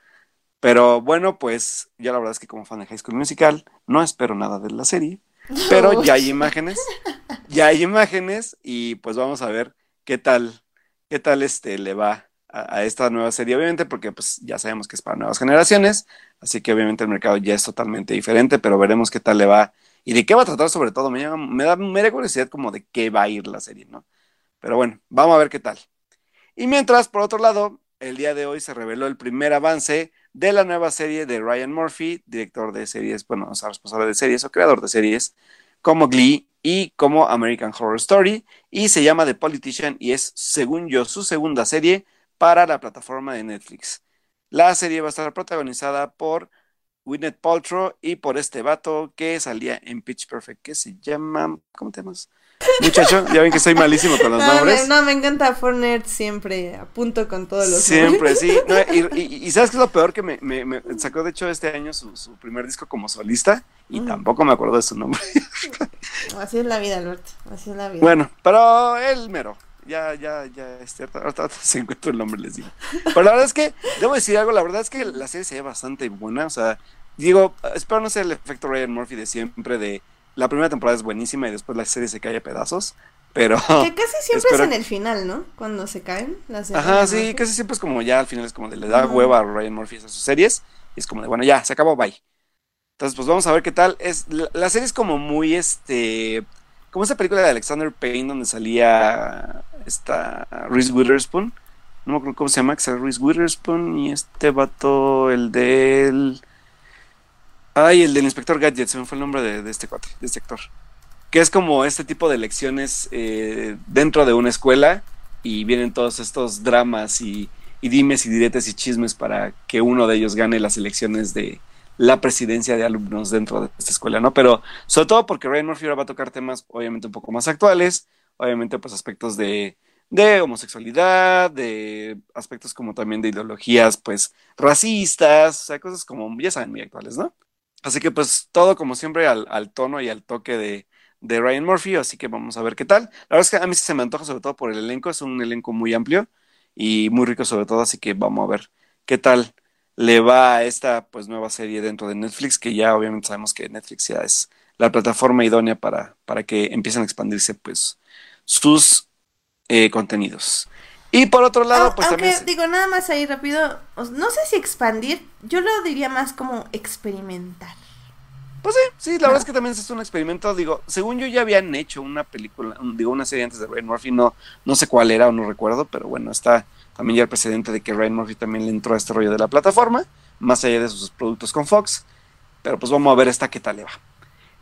Speaker 2: Pero bueno, pues, yo la verdad es que como fan de High School Musical, no espero nada de la serie. Pero ya hay *laughs* imágenes, ya hay imágenes y pues vamos a ver qué tal, qué tal este le va a, esta nueva serie, obviamente, porque pues ya sabemos que es para nuevas generaciones, así que obviamente el mercado ya es totalmente diferente, pero veremos qué tal le va y de qué va a tratar sobre todo. Me, me da mera curiosidad como de qué va a ir la serie, ¿no? Pero bueno, vamos a ver qué tal. Y mientras, por otro lado, el día de hoy se reveló el primer avance de la nueva serie de Ryan Murphy, director de series, bueno, o sea, responsable de series o creador de series como Glee y como American Horror Story, y se llama The Politician y es, según yo, su segunda serie para la plataforma de Netflix. La serie va a estar protagonizada por Gwyneth Paltrow y por este vato que salía en Pitch Perfect, que se llama, ¿cómo te llamas? Muchacho, ya ven que soy malísimo con los *laughs*
Speaker 1: No,
Speaker 2: nombres.
Speaker 1: me, no, me encanta Fortnite siempre, apunto con todos los
Speaker 2: Siempre,
Speaker 1: nombres.
Speaker 2: sí. *laughs* No, y, y- y ¿sabes qué es lo peor? Que me, me- me sacó, de hecho, este año su, su primer disco como solista y
Speaker 1: Mm.
Speaker 2: tampoco me acuerdo de su nombre. *laughs*
Speaker 1: Así es la vida, Alberto, así es la vida.
Speaker 2: Bueno, pero el mero. Ya, ya, ya, este, ahorita, *laughs* se encuentra el nombre, les digo. Pero la verdad es que, debo decir algo, la verdad es que la serie se ve bastante buena, o sea, digo, espero no ser el efecto Ryan Murphy de siempre, de la primera temporada es buenísima y después la serie se cae a pedazos, pero...
Speaker 1: Que casi siempre
Speaker 2: espero-
Speaker 1: es en el final, ¿no? Cuando se caen las de
Speaker 2: Ajá, sí, casi siempre es como ya al final es como de le da hueva a Ryan Murphy a sus series y es como de bueno, ya, se acabó, bye. Entonces, pues vamos a ver qué tal. Es, la, serie es como muy este. Como esa película de Alexander Payne donde salía esta Reese Witherspoon. No me acuerdo cómo se llama, que sale Reese Witherspoon y este vato, el del. Ay, el del inspector Gadget, se me fue el nombre de, de este cuate, de este actor. Que es como este tipo de lecciones eh, dentro de una escuela y vienen todos estos dramas y, y dimes y diretes y chismes para que uno de ellos gane las elecciones de la presidencia de alumnos dentro de esta escuela, ¿no? Pero sobre todo porque Ryan Murphy ahora va a tocar temas obviamente un poco más actuales, obviamente pues aspectos de, de homosexualidad, de aspectos como también de ideologías pues racistas, o sea, cosas como, ya saben, muy actuales, ¿no? Así que pues todo como siempre al, al tono y al toque de, de Ryan Murphy, así que vamos a ver qué tal. La verdad es que a mí se me antoja sobre todo por el elenco, es un elenco muy amplio y muy rico sobre todo, así que vamos a ver qué tal le va a esta pues nueva serie dentro de Netflix, que ya obviamente sabemos que Netflix ya es la plataforma idónea para, para que empiecen a expandirse pues sus eh, contenidos. Y por otro lado, pues
Speaker 1: aunque,
Speaker 2: también...
Speaker 1: digo, nada más ahí rápido, no sé si expandir, yo lo diría más como experimentar.
Speaker 2: Pues sí, sí, la verdad es que también es un experimento. Digo, según yo ya habían hecho una película, digo, una serie antes de Ryan Murphy, no, no sé cuál era o no recuerdo, pero bueno, está también ya el precedente de que Ryan Murphy también le entró a este rollo de la plataforma, más allá de sus productos con Fox. Pero pues vamos a ver esta qué tal le va.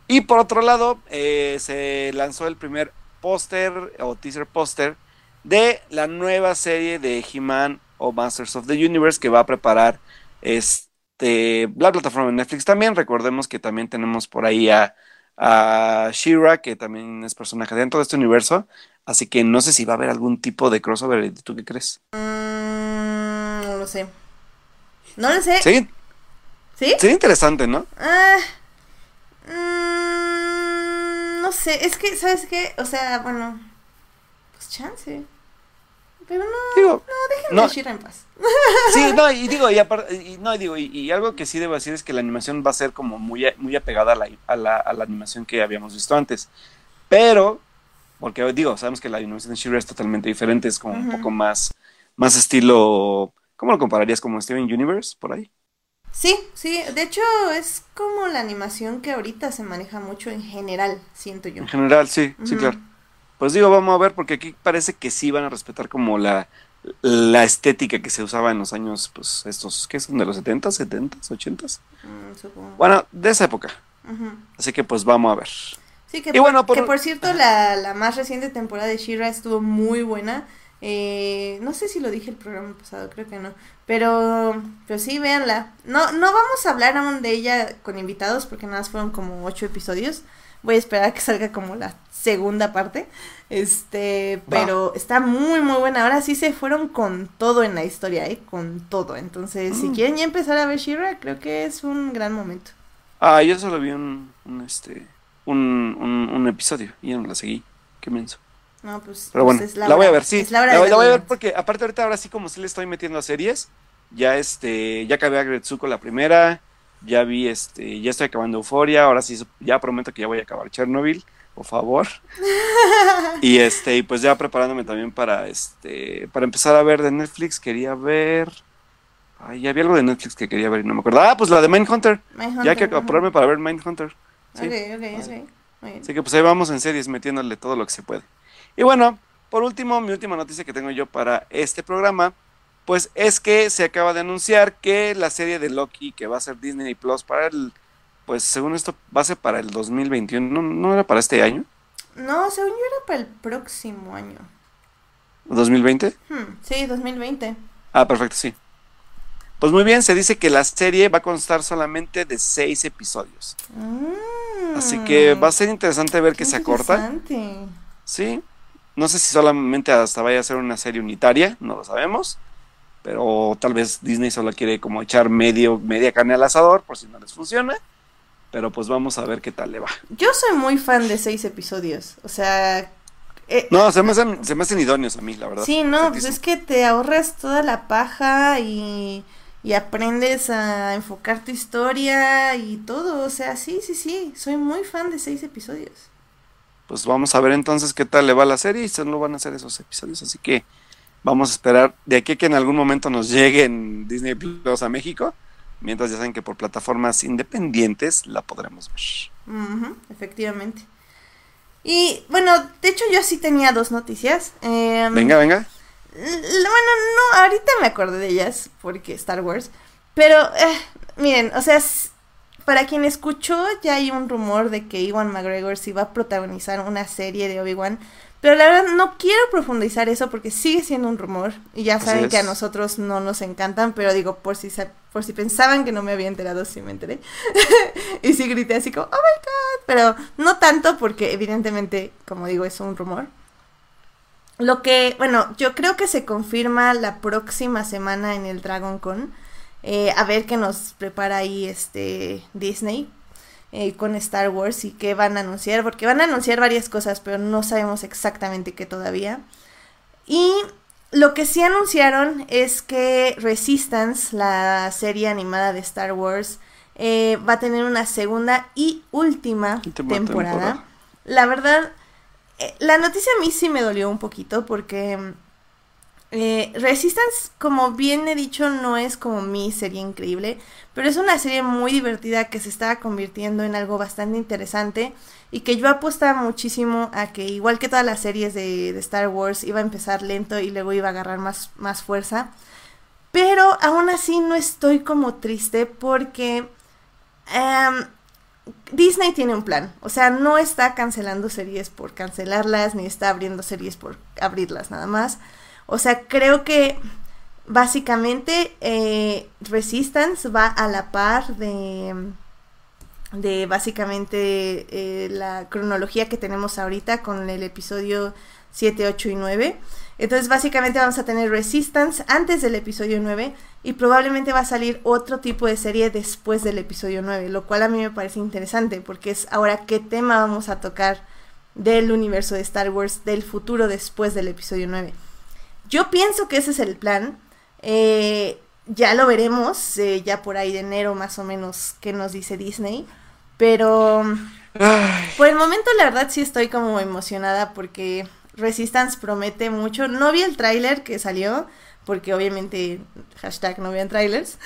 Speaker 2: Y por otro lado, eh, se lanzó el primer póster o teaser póster de la nueva serie de He-Man o Masters of the Universe que va a preparar este, la plataforma de Netflix también. Recordemos que también tenemos por ahí a, a She-Ra, que también es personaje dentro de este universo. Así que no sé si va a haber algún tipo de crossover. ¿Tú qué crees?
Speaker 1: Mm, no lo sé. No lo sé.
Speaker 2: Sí,
Speaker 1: ¿Sí?
Speaker 2: sería interesante, ¿no?
Speaker 1: Ah, mm, no sé, es que, ¿sabes qué? O sea, bueno, pues chance. Pero no,
Speaker 2: Digo,
Speaker 1: déjenme
Speaker 2: no.
Speaker 1: a Shira en paz.
Speaker 2: Sí, no, y digo, y, y no, y digo, y, y algo que sí debo decir es que la animación va a ser como muy, a- muy apegada a la, a, la, a la animación que habíamos visto antes. Pero, porque digo, sabemos que la animación de She-Ra es totalmente diferente, es como un poco más, más estilo, ¿cómo lo compararías? ¿Como Steven Universe, por ahí?
Speaker 1: Sí, sí, de hecho es como la animación que ahorita se maneja mucho en general, siento yo.
Speaker 2: En general, sí, sí, claro. Pues digo, vamos a ver, porque aquí parece que sí van a respetar como la, la estética que se usaba en los años, pues, estos, ¿qué son? ¿De los 70, 70, 80?
Speaker 1: Mm, supongo.
Speaker 2: Bueno, de esa época. Así que pues vamos a ver.
Speaker 1: Sí, que,
Speaker 2: Y
Speaker 1: por,
Speaker 2: bueno, por-
Speaker 1: que por cierto, la, la más reciente temporada de She-Ra estuvo muy buena. Eh, no sé si lo dije el programa pasado, creo que no. Pero, pero sí, véanla. No, no vamos a hablar aún de ella con invitados porque nada más fueron como ocho episodios. Voy a esperar a que salga como la segunda parte. Este, pero está muy, muy buena. Ahora sí se fueron con todo en la historia, ¿eh? Con todo. Entonces, si
Speaker 2: Mm.
Speaker 1: quieren ya empezar a ver She-Ra, creo que es un gran momento.
Speaker 2: Ah, yo solo vi un, un este, un, un, un episodio y ya no la seguí. Qué menso.
Speaker 1: No, pues,
Speaker 2: Pero
Speaker 1: pues
Speaker 2: bueno,
Speaker 1: es
Speaker 2: la, voy a ver, sí.
Speaker 1: la
Speaker 2: voy a ver porque aparte ahorita ahora sí como sí le estoy metiendo a series, ya este, ya acabé a Gretsuko la primera, ya vi este, ya estoy acabando Euforia, ahora sí ya prometo que ya voy a acabar Chernobyl, por favor. *laughs* y este, y pues ya preparándome también para este, para empezar a ver de Netflix, quería ver Ay, había algo de Netflix que quería ver y no me acuerdo. Ah, pues la de Mindhunter.
Speaker 1: Mindhunter,
Speaker 2: Ya hay que apurarme para ver Mindhunter. Sí.
Speaker 1: Ok, ok, ok. Muy bien.
Speaker 2: Así que pues ahí vamos en series metiéndole todo lo que se puede. Y bueno, por último, mi última noticia que tengo yo para este programa, pues es que se acaba de anunciar que la serie de Loki que va a ser Disney Plus para el, pues según esto va a ser para el 2021, no, no era para este año.
Speaker 1: No, según yo era para el próximo año.
Speaker 2: ¿2020?
Speaker 1: Hmm, sí, 2020.
Speaker 2: Ah, perfecto, sí. Pues muy bien, se dice que la serie va a constar solamente de seis episodios.
Speaker 1: Mm,
Speaker 2: Así que va a ser interesante ver que se acorta.
Speaker 1: interesante.
Speaker 2: Sí. No sé si solamente hasta vaya a ser una serie unitaria, no lo sabemos. Pero tal vez Disney solo quiere como echar medio, media carne al asador por si no les funciona. Pero pues vamos a ver qué tal le va.
Speaker 1: Yo soy muy fan de seis episodios. O sea. eh,
Speaker 2: No, se me hacen, se me hacen idóneos a mí, la verdad.
Speaker 1: Sí, no, pues es que te ahorras toda la paja y, y aprendes a enfocar tu historia y todo. O sea, sí, sí, sí. Soy muy fan de seis episodios.
Speaker 2: Pues vamos a ver entonces qué tal le va a la serie y solo van a hacer esos episodios. Así que vamos a esperar de aquí a que en algún momento nos lleguen Disney Plus a México. Mientras ya saben que por plataformas independientes la podremos ver.
Speaker 1: Efectivamente. Y bueno, de hecho yo sí tenía dos noticias. Em,
Speaker 2: Venga, venga.
Speaker 1: Bueno, no, ahorita me acordé de ellas porque Star Wars. Pero, eh, miren, o sea, para quien escuchó, ya hay un rumor de que Iwan McGregor sí va a protagonizar una serie de Obi-Wan. Pero la verdad no quiero profundizar eso porque sigue siendo un rumor. Y ya saben que a nosotros no nos encantan, pero digo, por si, por si pensaban que no me había enterado, sí me enteré. *laughs* y sí grité así como, oh my god. Pero no tanto porque evidentemente, como digo, es un rumor. Lo que, bueno, yo creo que se confirma la próxima semana en el Dragon Con. eh, a ver qué nos prepara ahí este Disney eh, con Star Wars y qué van a anunciar, porque van a anunciar varias cosas, pero no sabemos exactamente qué todavía. Y lo que sí anunciaron es que Resistance, la serie animada de Star Wars, eh, va a tener una segunda y última temporada.
Speaker 2: temporada.
Speaker 1: La verdad, eh, la noticia a mí sí me dolió un poquito porque eh, Resistance, como bien he dicho, no es como mi serie increíble, pero es una serie muy divertida que se está convirtiendo en algo bastante interesante y que yo apostaba muchísimo a que igual que todas las series de, Star Wars iba a empezar lento y luego iba a agarrar más, más fuerza. Pero aún así no estoy como triste porque em, Disney tiene un plan. O sea, no está cancelando series por cancelarlas, ni está abriendo series por abrirlas nada más. O sea, creo que básicamente eh, Resistance va a la par de, de básicamente eh, la cronología que tenemos ahorita con el episodio 7, 8 y 9. Entonces básicamente vamos a tener Resistance antes del episodio 9 y probablemente va a salir otro tipo de serie después del episodio 9, lo cual a mí me parece interesante porque es ahora qué tema vamos a tocar del universo de Star Wars del futuro después del episodio 9. Yo pienso que ese es el plan. Eh, ya lo veremos, eh, ya por ahí de enero más o menos, qué nos dice Disney. Pero
Speaker 2: Ay,
Speaker 1: por el momento la verdad sí estoy como emocionada porque Resistance promete mucho. No vi el tráiler que salió, porque obviamente hashtag no vean trailers.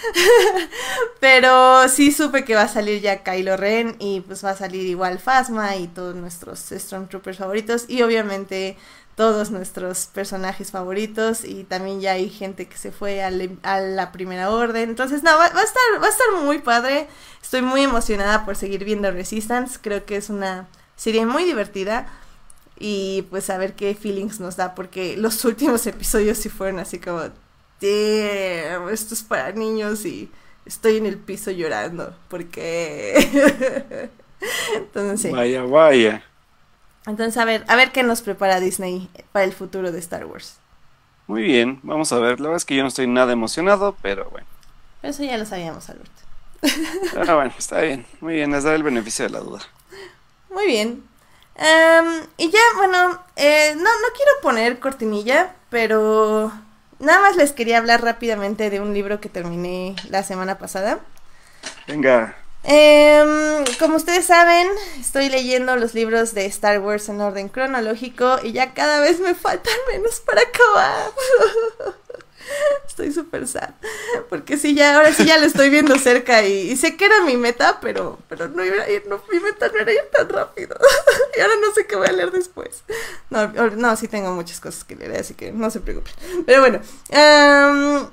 Speaker 1: *laughs* Pero sí supe que va a salir ya Kylo Ren y pues va a salir igual Phasma y todos nuestros Stormtroopers favoritos y obviamente todos nuestros personajes favoritos y también ya hay gente que se fue a, le- a la primera orden. Entonces, no, va, va a estar, va a estar muy padre. Estoy muy emocionada por seguir viendo Resistance. Creo que es una serie muy divertida. Y pues a ver qué feelings nos da, porque los *laughs* últimos episodios sí fueron así como, damn, esto es para niños y estoy en el piso llorando, porque... *laughs* Entonces, sí.
Speaker 2: Vaya, vaya.
Speaker 1: Entonces, a ver, a ver qué nos prepara Disney para el futuro de Star Wars.
Speaker 2: Muy bien, vamos a ver. La verdad es que yo no estoy nada emocionado, pero bueno.
Speaker 1: Pero eso ya lo sabíamos, Alberto.
Speaker 2: Pero bueno, está bien. Muy bien, les daré el beneficio de la duda.
Speaker 1: Muy bien. Em, y ya, bueno, eh, no, no quiero poner cortinilla, pero nada más les quería hablar rápidamente de un libro que terminé la semana pasada.
Speaker 2: Venga.
Speaker 1: Em, como ustedes saben, estoy leyendo los libros de Star Wars en orden cronológico y ya cada vez me faltan menos para acabar. *laughs* Estoy súper sad. Porque sí, ya, ahora sí ya lo estoy viendo cerca y, sé que era mi meta, pero, pero no iba a ir, no, mi meta no era ir tan rápido. *laughs* y ahora no sé qué voy a leer después. No, no, sí tengo muchas cosas que leer, así que no se preocupen. Pero bueno, em,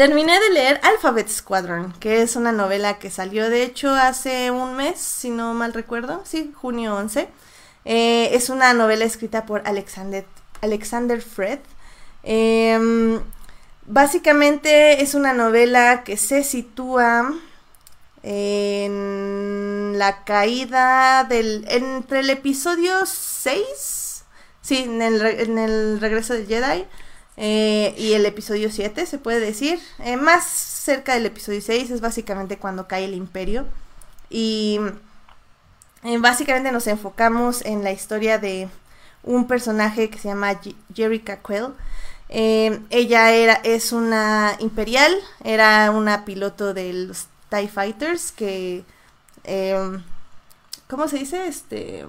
Speaker 1: terminé de leer Alphabet Squadron, que es una novela que salió de hecho hace un mes, si no mal recuerdo, sí, junio 11. Eh, es una novela escrita por Alexander, Fred. Em, básicamente es una novela que se sitúa en la caída del entre el episodio 6 sí en el, en el regreso del Jedi eh, y el episodio 7 se puede decir eh, más cerca del episodio 6 es básicamente cuando cae el imperio y eh, básicamente nos enfocamos en la historia de un personaje que se llama Jerica Quell ella era es una imperial era una piloto de los TIE Fighters que, ¿cómo se dice? Este,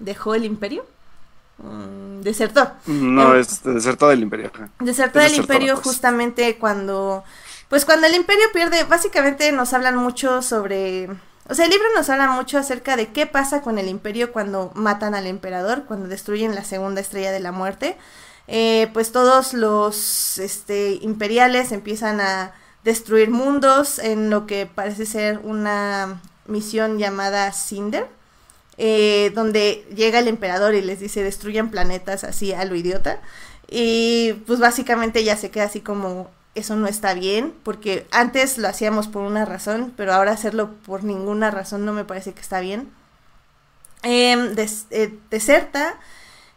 Speaker 1: dejó el imperio. Mm, desertó.
Speaker 2: No, em, es desertó del imperio.
Speaker 1: Desertó del imperio pues. justamente cuando, pues cuando el imperio pierde, básicamente nos hablan mucho sobre... O sea, el libro nos habla mucho acerca de qué pasa con el imperio cuando matan al emperador, cuando destruyen la segunda estrella de la muerte. Eh, pues todos los este, imperiales empiezan a destruir mundos en lo que parece ser una misión llamada Cinder, eh, donde llega el emperador y les dice destruyan planetas así a lo idiota. Y pues básicamente ya se queda así como eso no está bien, porque antes lo hacíamos por una razón, pero ahora hacerlo por ninguna razón no me parece que está bien. Em, eh, deserta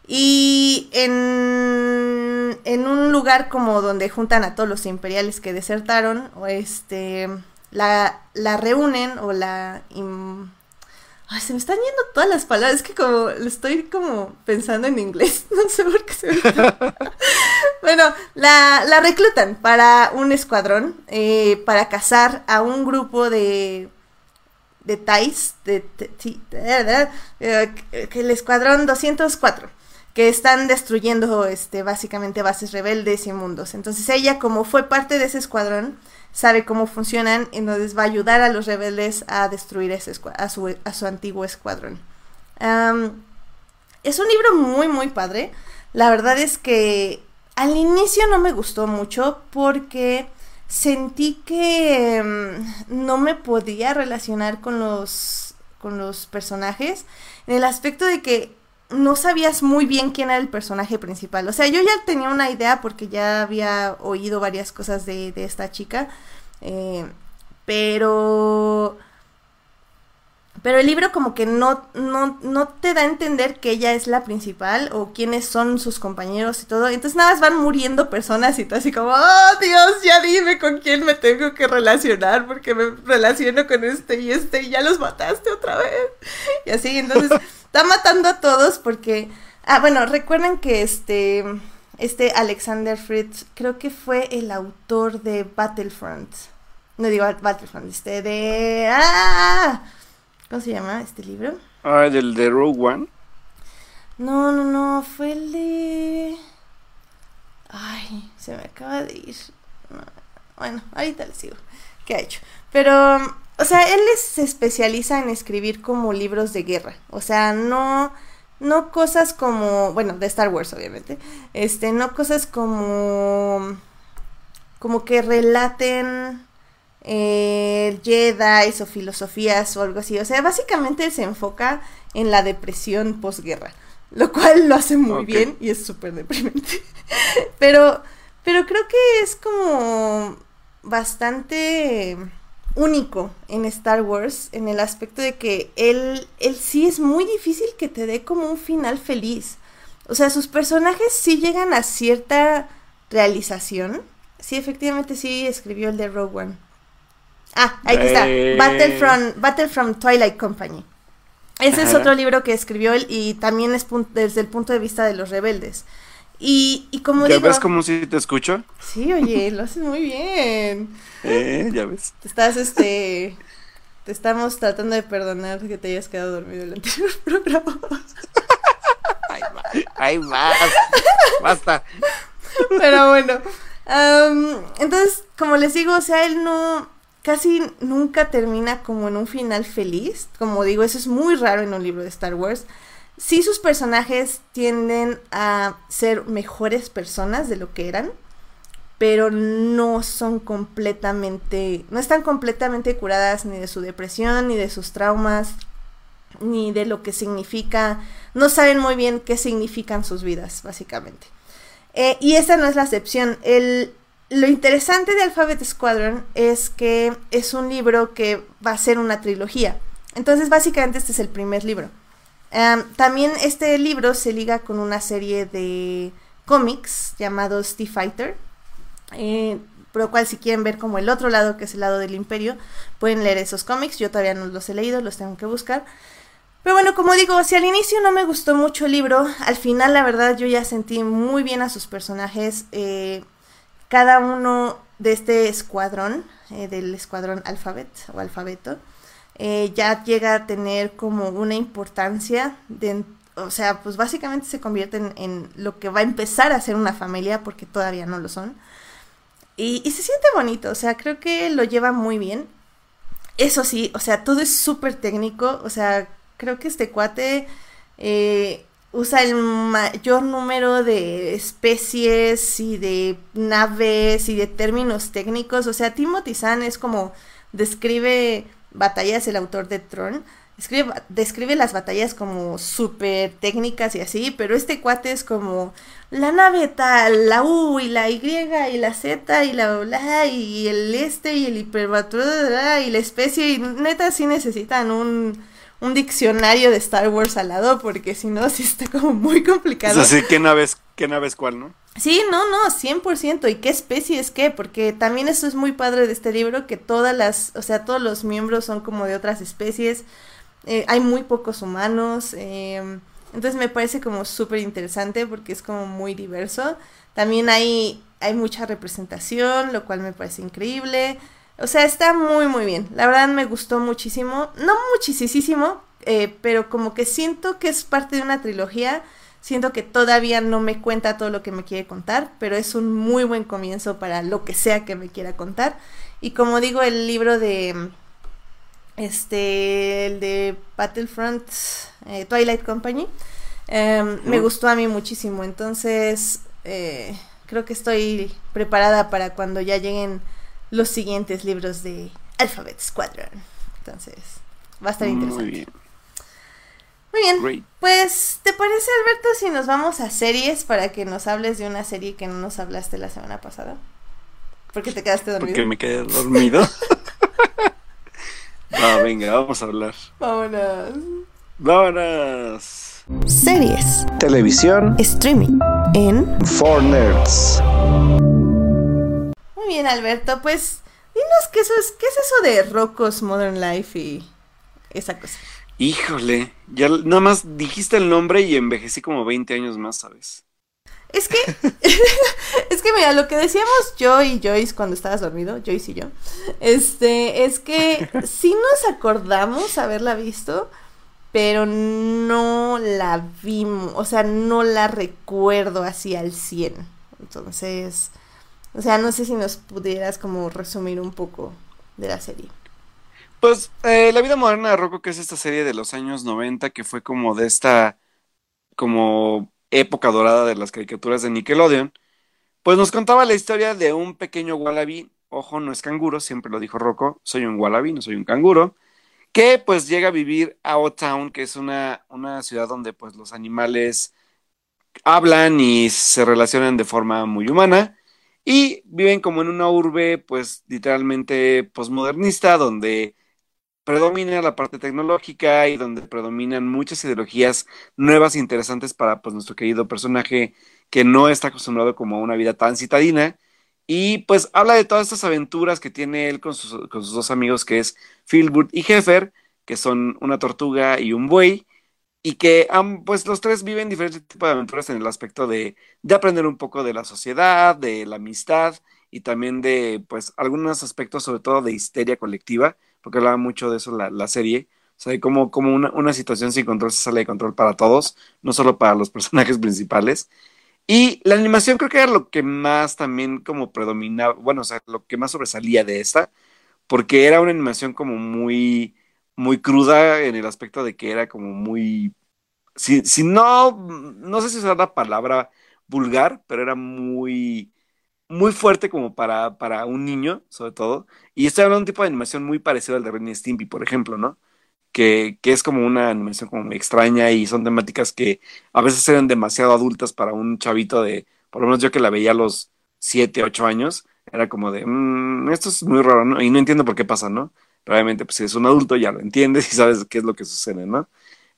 Speaker 1: y en, en, un lugar como donde juntan a todos los imperiales que desertaron, o este, la, la reúnen o la... Ay, se me están yendo todas las palabras, es que como estoy como pensando en inglés, *laughs* no sé por qué se me... *laughs* bueno, la, reclutan para un escuadrón, eh, para cazar a un grupo de de TIEs, de, de, eh, el escuadrón 204 que están destruyendo este, básicamente bases rebeldes y mundos. Entonces ella, como fue parte de ese escuadrón, sabe cómo funcionan, entonces va a ayudar a los rebeldes a destruir ese a, su, a su antiguo escuadrón. es un libro muy, muy padre. La verdad es que al inicio no me gustó mucho porque sentí que mm, no me podía relacionar con los, con los personajes en el aspecto de que no sabías muy bien quién era el personaje principal. O sea, yo ya tenía una idea porque ya había oído varias cosas de, de esta chica. Eh, pero. Pero el libro como que no, no, no te da a entender que ella es la principal o quiénes son sus compañeros y todo. Entonces nada más van muriendo personas y tú así como, oh Dios, ya dime con quién me tengo que relacionar porque me relaciono con este y este y ya los mataste otra vez. Y así, entonces *laughs* está matando a todos porque... Ah, bueno, recuerden que este, este Alexander Fritz creo que fue el autor de Battlefront. No digo Battlefront, este de... ¡Ah! ¿Cómo se llama este libro?
Speaker 2: Ah, el de Rogue One.
Speaker 1: No, no, no, fue el de... Ay, se me acaba de ir. Bueno, ahorita le sigo. ¿Qué ha hecho? Pero o sea, él se especializa en escribir como libros de guerra. O sea, no, no cosas como, bueno, de Star Wars, obviamente. Este, no cosas como, como que relaten eh, Jedi o filosofías o algo así. O sea, básicamente se enfoca en la depresión posguerra. Lo cual lo hace muy bien y es súper deprimente. *laughs* pero, pero creo que es como bastante único en Star Wars en el aspecto de que él, él sí es muy difícil que te dé como un final feliz. O sea, sus personajes sí llegan a cierta realización. Sí, efectivamente sí escribió el de Rogue One. Ah, ahí está. Battle from, Battle from Twilight Company. Ese es otro libro que escribió él y también es desde el punto de vista de los rebeldes. Y, y como
Speaker 2: ¿Ya ves como si te escucho?
Speaker 1: Sí, oye, lo haces muy bien. *laughs*
Speaker 2: Eh, ya ves.
Speaker 1: Te estás, este... Te estamos tratando de perdonar que te hayas quedado dormido el anterior *laughs* programa.
Speaker 2: Ay, más. Ay, más. Basta.
Speaker 1: Pero bueno. entonces, como les digo, o sea, él no... Casi nunca termina como en un final feliz. Como digo, eso es muy raro en un libro de Star Wars sí sus personajes tienden a ser mejores personas de lo que eran, pero no son completamente, no están completamente curadas ni de su depresión ni de sus traumas. ni de lo que significa, no saben muy bien qué significan sus vidas, básicamente. Eh, y esta no es la excepción. El, lo interesante de Alphabet Squadron es que es un libro que va a ser una trilogía. Entonces, básicamente este es el primer libro. también este libro se liga con una serie de cómics llamados The Fighter. Eh, por lo cual si quieren ver como el otro lado, que es el lado del imperio, pueden leer esos cómics. Yo todavía no los he leído, los tengo que buscar. Pero bueno, como digo, si al inicio no me gustó mucho el libro, al final la verdad yo ya sentí muy bien a sus personajes. Eh, cada uno de este escuadrón, eh, del escuadrón alfabet o alfabeto, eh, ya llega a tener como una importancia, de, o sea, pues básicamente se convierten en lo que va a empezar a ser una familia, porque todavía no lo son. Y, se siente bonito, o sea, creo que lo lleva muy bien. Eso sí, o sea, todo es súper técnico, o sea, creo que este cuate eh, usa el mayor número de especies y de naves y de términos técnicos. O sea, Timothy Zahn es como describe batallas, el autor de Tron. Describe, describe las batallas como súper técnicas y así, pero este cuate es como la nave tal, la U y la Y y la Z y la bla y el este y el hiperbatro y la especie y neta sí necesitan un un diccionario de Star Wars al lado, porque si no, *laughs* sí está como muy complicado.
Speaker 2: O sea, sí, ¿qué nave es, qué nave es cuál, no?
Speaker 1: Sí, no, no, 100%. ¿Y qué especie es qué? Porque también eso es muy padre de este libro, que todas las, o sea, todos los miembros son como de otras especies. Eh, hay muy pocos humanos. Eh, entonces me parece como súper interesante porque es como muy diverso. También hay, hay mucha representación, lo cual me parece increíble. O sea, está muy, muy bien. La verdad me gustó muchísimo. No muchísimo, eh, pero como que siento que es parte de una trilogía. Siento que todavía no me cuenta todo lo que me quiere contar, pero es un muy buen comienzo para lo que sea que me quiera contar. Y como digo, el libro de. Este. El de Battlefront eh, Twilight Company. Em, me gustó a mí muchísimo. Entonces. Eh, creo que estoy preparada para cuando ya lleguen los siguientes libros de Alphabet Squadron. Entonces, va a estar interesante. Muy bien. Muy bien. Pues, ¿te parece, Alberto, si nos vamos a series para que nos hables de una serie que no nos hablaste la semana pasada? Porque te quedaste dormido.
Speaker 2: Porque me quedé dormido. *laughs* Va, venga, vamos a hablar.
Speaker 1: Vámonos.
Speaker 2: Vámonos.
Speaker 1: Series.
Speaker 4: Televisión.
Speaker 1: Streaming. En.
Speaker 4: For Nerds
Speaker 1: bien, Alberto. Pues dinos qué, eso es, qué es eso de Rocco's Modern Life y esa cosa.
Speaker 2: Híjole, ya nada más dijiste el nombre y envejecí como 20 años más, ¿sabes?
Speaker 1: Es que, *laughs* es que mira, lo que decíamos yo y Joyce cuando estabas dormido, Joyce y yo, este, es que sí nos acordamos haberla visto, pero no la vimos, o sea, no la recuerdo así al 100. Entonces, o sea, no sé si nos pudieras como resumir un poco de la serie.
Speaker 2: Pues eh, La vida moderna de Rocco, que es esta serie de los años 90, que fue como de esta, como época dorada de las caricaturas de Nickelodeon, pues nos contaba la historia de un pequeño wallaby, ojo, no es canguro, siempre lo dijo Rocco, soy un wallaby, no soy un canguro, que pues llega a vivir a O-Town, que es una, una ciudad donde pues los animales hablan y se relacionan de forma muy humana y viven como en una urbe, pues literalmente posmodernista, donde predomina la parte tecnológica y donde predominan muchas ideologías nuevas e interesantes para pues nuestro querido personaje que no está acostumbrado como a una vida tan citadina. Y pues habla de todas estas aventuras que tiene él con sus, con sus dos amigos, que es Philbert y Heffer, que son una tortuga y un buey, y que pues los tres viven diferentes tipos de aventuras en el aspecto de, de, aprender un poco de la sociedad, de la amistad y también de pues algunos aspectos sobre todo de histeria colectiva, porque hablaba mucho de eso la, la serie, o sea, de cómo, una, una, situación sin control se sale de control para todos, no solo para los *laughs* personajes principales. Y la animación creo que era lo que más también como predominaba, bueno, o sea, lo que más sobresalía de esta, porque era una animación como muy muy cruda en el aspecto de que era como muy, si, si no, no sé si es la palabra vulgar, pero era muy, muy fuerte como para, para un niño, sobre todo. Y estoy hablando de un tipo de animación muy parecido al de Ren Stimpy, por ejemplo, ¿no? que, que es como una animación como extraña y son temáticas que a veces eran demasiado adultas para un chavito de, por lo menos yo que la veía a los 7, 8 años, era como de, "Mm, esto es muy raro, ¿no? Y no entiendo por qué pasa, ¿no? Pero obviamente, pues es un adulto ya lo entiendes y sabes qué es lo que sucede, ¿no?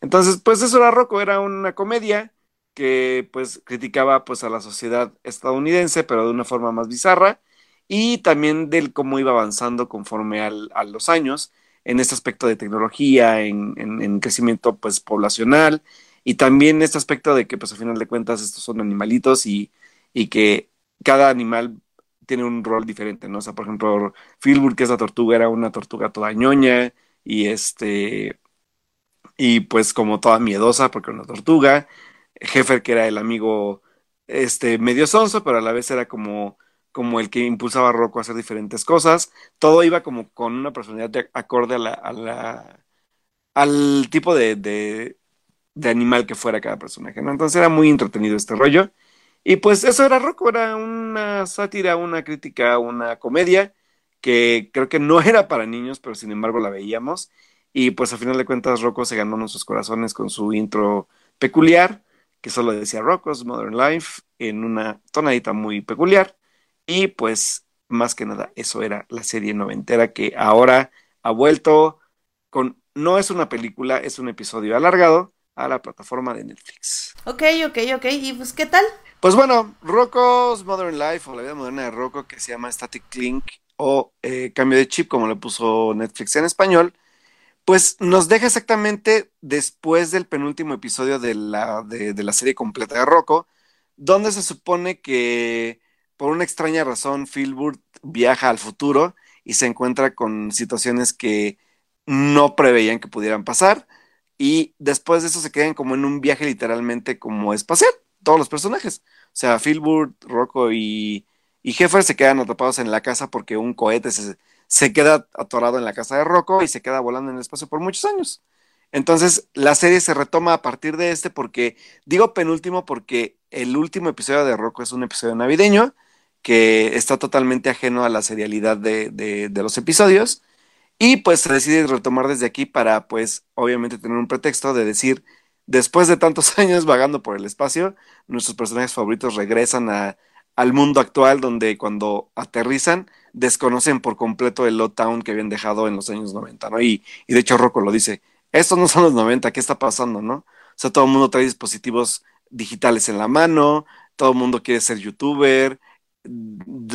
Speaker 2: Entonces, pues eso era Rocco, era una comedia que pues criticaba pues a la sociedad estadounidense, pero de una forma más bizarra, y también del cómo iba avanzando conforme al- a los años en este aspecto de tecnología, en, en- en crecimiento pues poblacional, y también este aspecto de que pues a final de cuentas estos son animalitos y, y que cada animal tiene un rol diferente, ¿no? O sea, por ejemplo, Filbur, que es la tortuga, era una tortuga toda ñoña, y este, y pues como toda miedosa porque era una tortuga. Heffer, que era el amigo este, medio sonso, pero a la vez era como, como el que impulsaba a Rocco a hacer diferentes cosas. Todo iba como con una personalidad de- acorde a la, a la- al tipo de, de, de animal que fuera cada personaje, ¿no? Entonces era muy entretenido este rollo. Y pues eso era Rocco, era una sátira, una crítica, una comedia que creo que no *laughs* era para niños, pero sin embargo la veíamos. Y pues a final de cuentas Rocco se ganó nuestros corazones con su intro peculiar, que solo decía Rocco's Modern Life en una tonadita muy peculiar. Y pues más que nada eso era la serie noventera que ahora ha vuelto con, no es una película, es un episodio alargado a la plataforma de Netflix.
Speaker 1: Ok, ok, ok. ¿Y pues qué tal?
Speaker 2: Pues bueno, Rocco's Modern Life o la vida moderna de Rocco que se llama Static Clink o eh, Cambio de Chip como le puso Netflix en español, pues nos deja exactamente después del penúltimo episodio de la, de, de la serie completa de Rocco, donde se supone que por una extraña razón Filbert viaja al futuro y se encuentra con situaciones que no preveían que pudieran pasar y después de eso se quedan como en un viaje literalmente como espacial, todos los personajes. O sea, Filbert, Rocco y, y Heffer se quedan atrapados en la casa porque un cohete se, se queda atorado en la casa de Rocco y se queda volando en el espacio por muchos años. Entonces, la serie se retoma a partir de este porque, digo penúltimo porque el último episodio de Rocco es un episodio navideño que está totalmente ajeno a la serialidad de, de, de los episodios y pues se decide retomar desde aquí para pues obviamente tener un pretexto de decir, después de tantos *laughs* años vagando por el espacio, nuestros personajes favoritos regresan al mundo actual donde cuando aterrizan desconocen por completo el Town que habían dejado en los años 90, ¿no? Y, y de hecho Rocco lo dice, estos no son los 90, ¿qué está pasando, no? O sea, todo el mundo trae dispositivos digitales en la mano, todo el mundo quiere ser youtuber,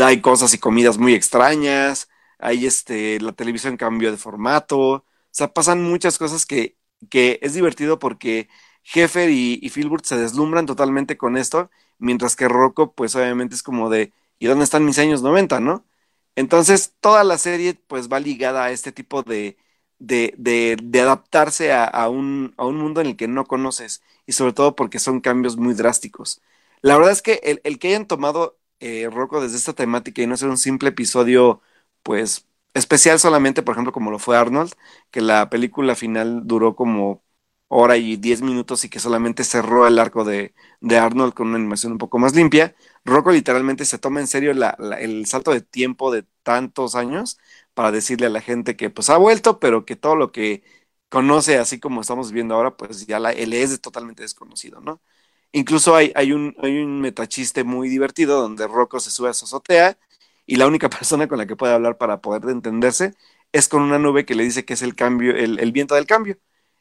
Speaker 2: hay cosas y comidas muy extrañas, hay este, la televisión cambió de formato, o sea, pasan muchas cosas que, que es divertido porque Heffer y, y Filbert se deslumbran totalmente con esto, mientras que Rocco, pues obviamente es como de, ¿y dónde están mis años 90, no? Entonces, toda la serie, pues va ligada a este tipo de, de, de, adaptarse a, a, un, a un mundo en el que no conoces, y sobre todo porque son cambios muy drásticos. La verdad es que el, el que hayan tomado eh, Rocco desde esta temática y no ser un simple episodio, pues especial solamente, por ejemplo, como lo fue Arnold, que la película final duró como hora y diez minutos y que solamente cerró el arco de, de Arnold con una animación un poco más limpia. Rocco literalmente se toma en serio la, el salto de tiempo de tantos años para decirle a la gente que pues ha vuelto, pero que todo lo que conoce, así como estamos viendo ahora, pues ya la, él es totalmente desconocido, ¿no? Incluso hay, hay, un, hay un metachiste muy divertido donde Rocco se sube a su azotea y la única *laughs* persona con la que puede hablar para poder entenderse es con una nube que le dice que es el cambio, el, viento del cambio.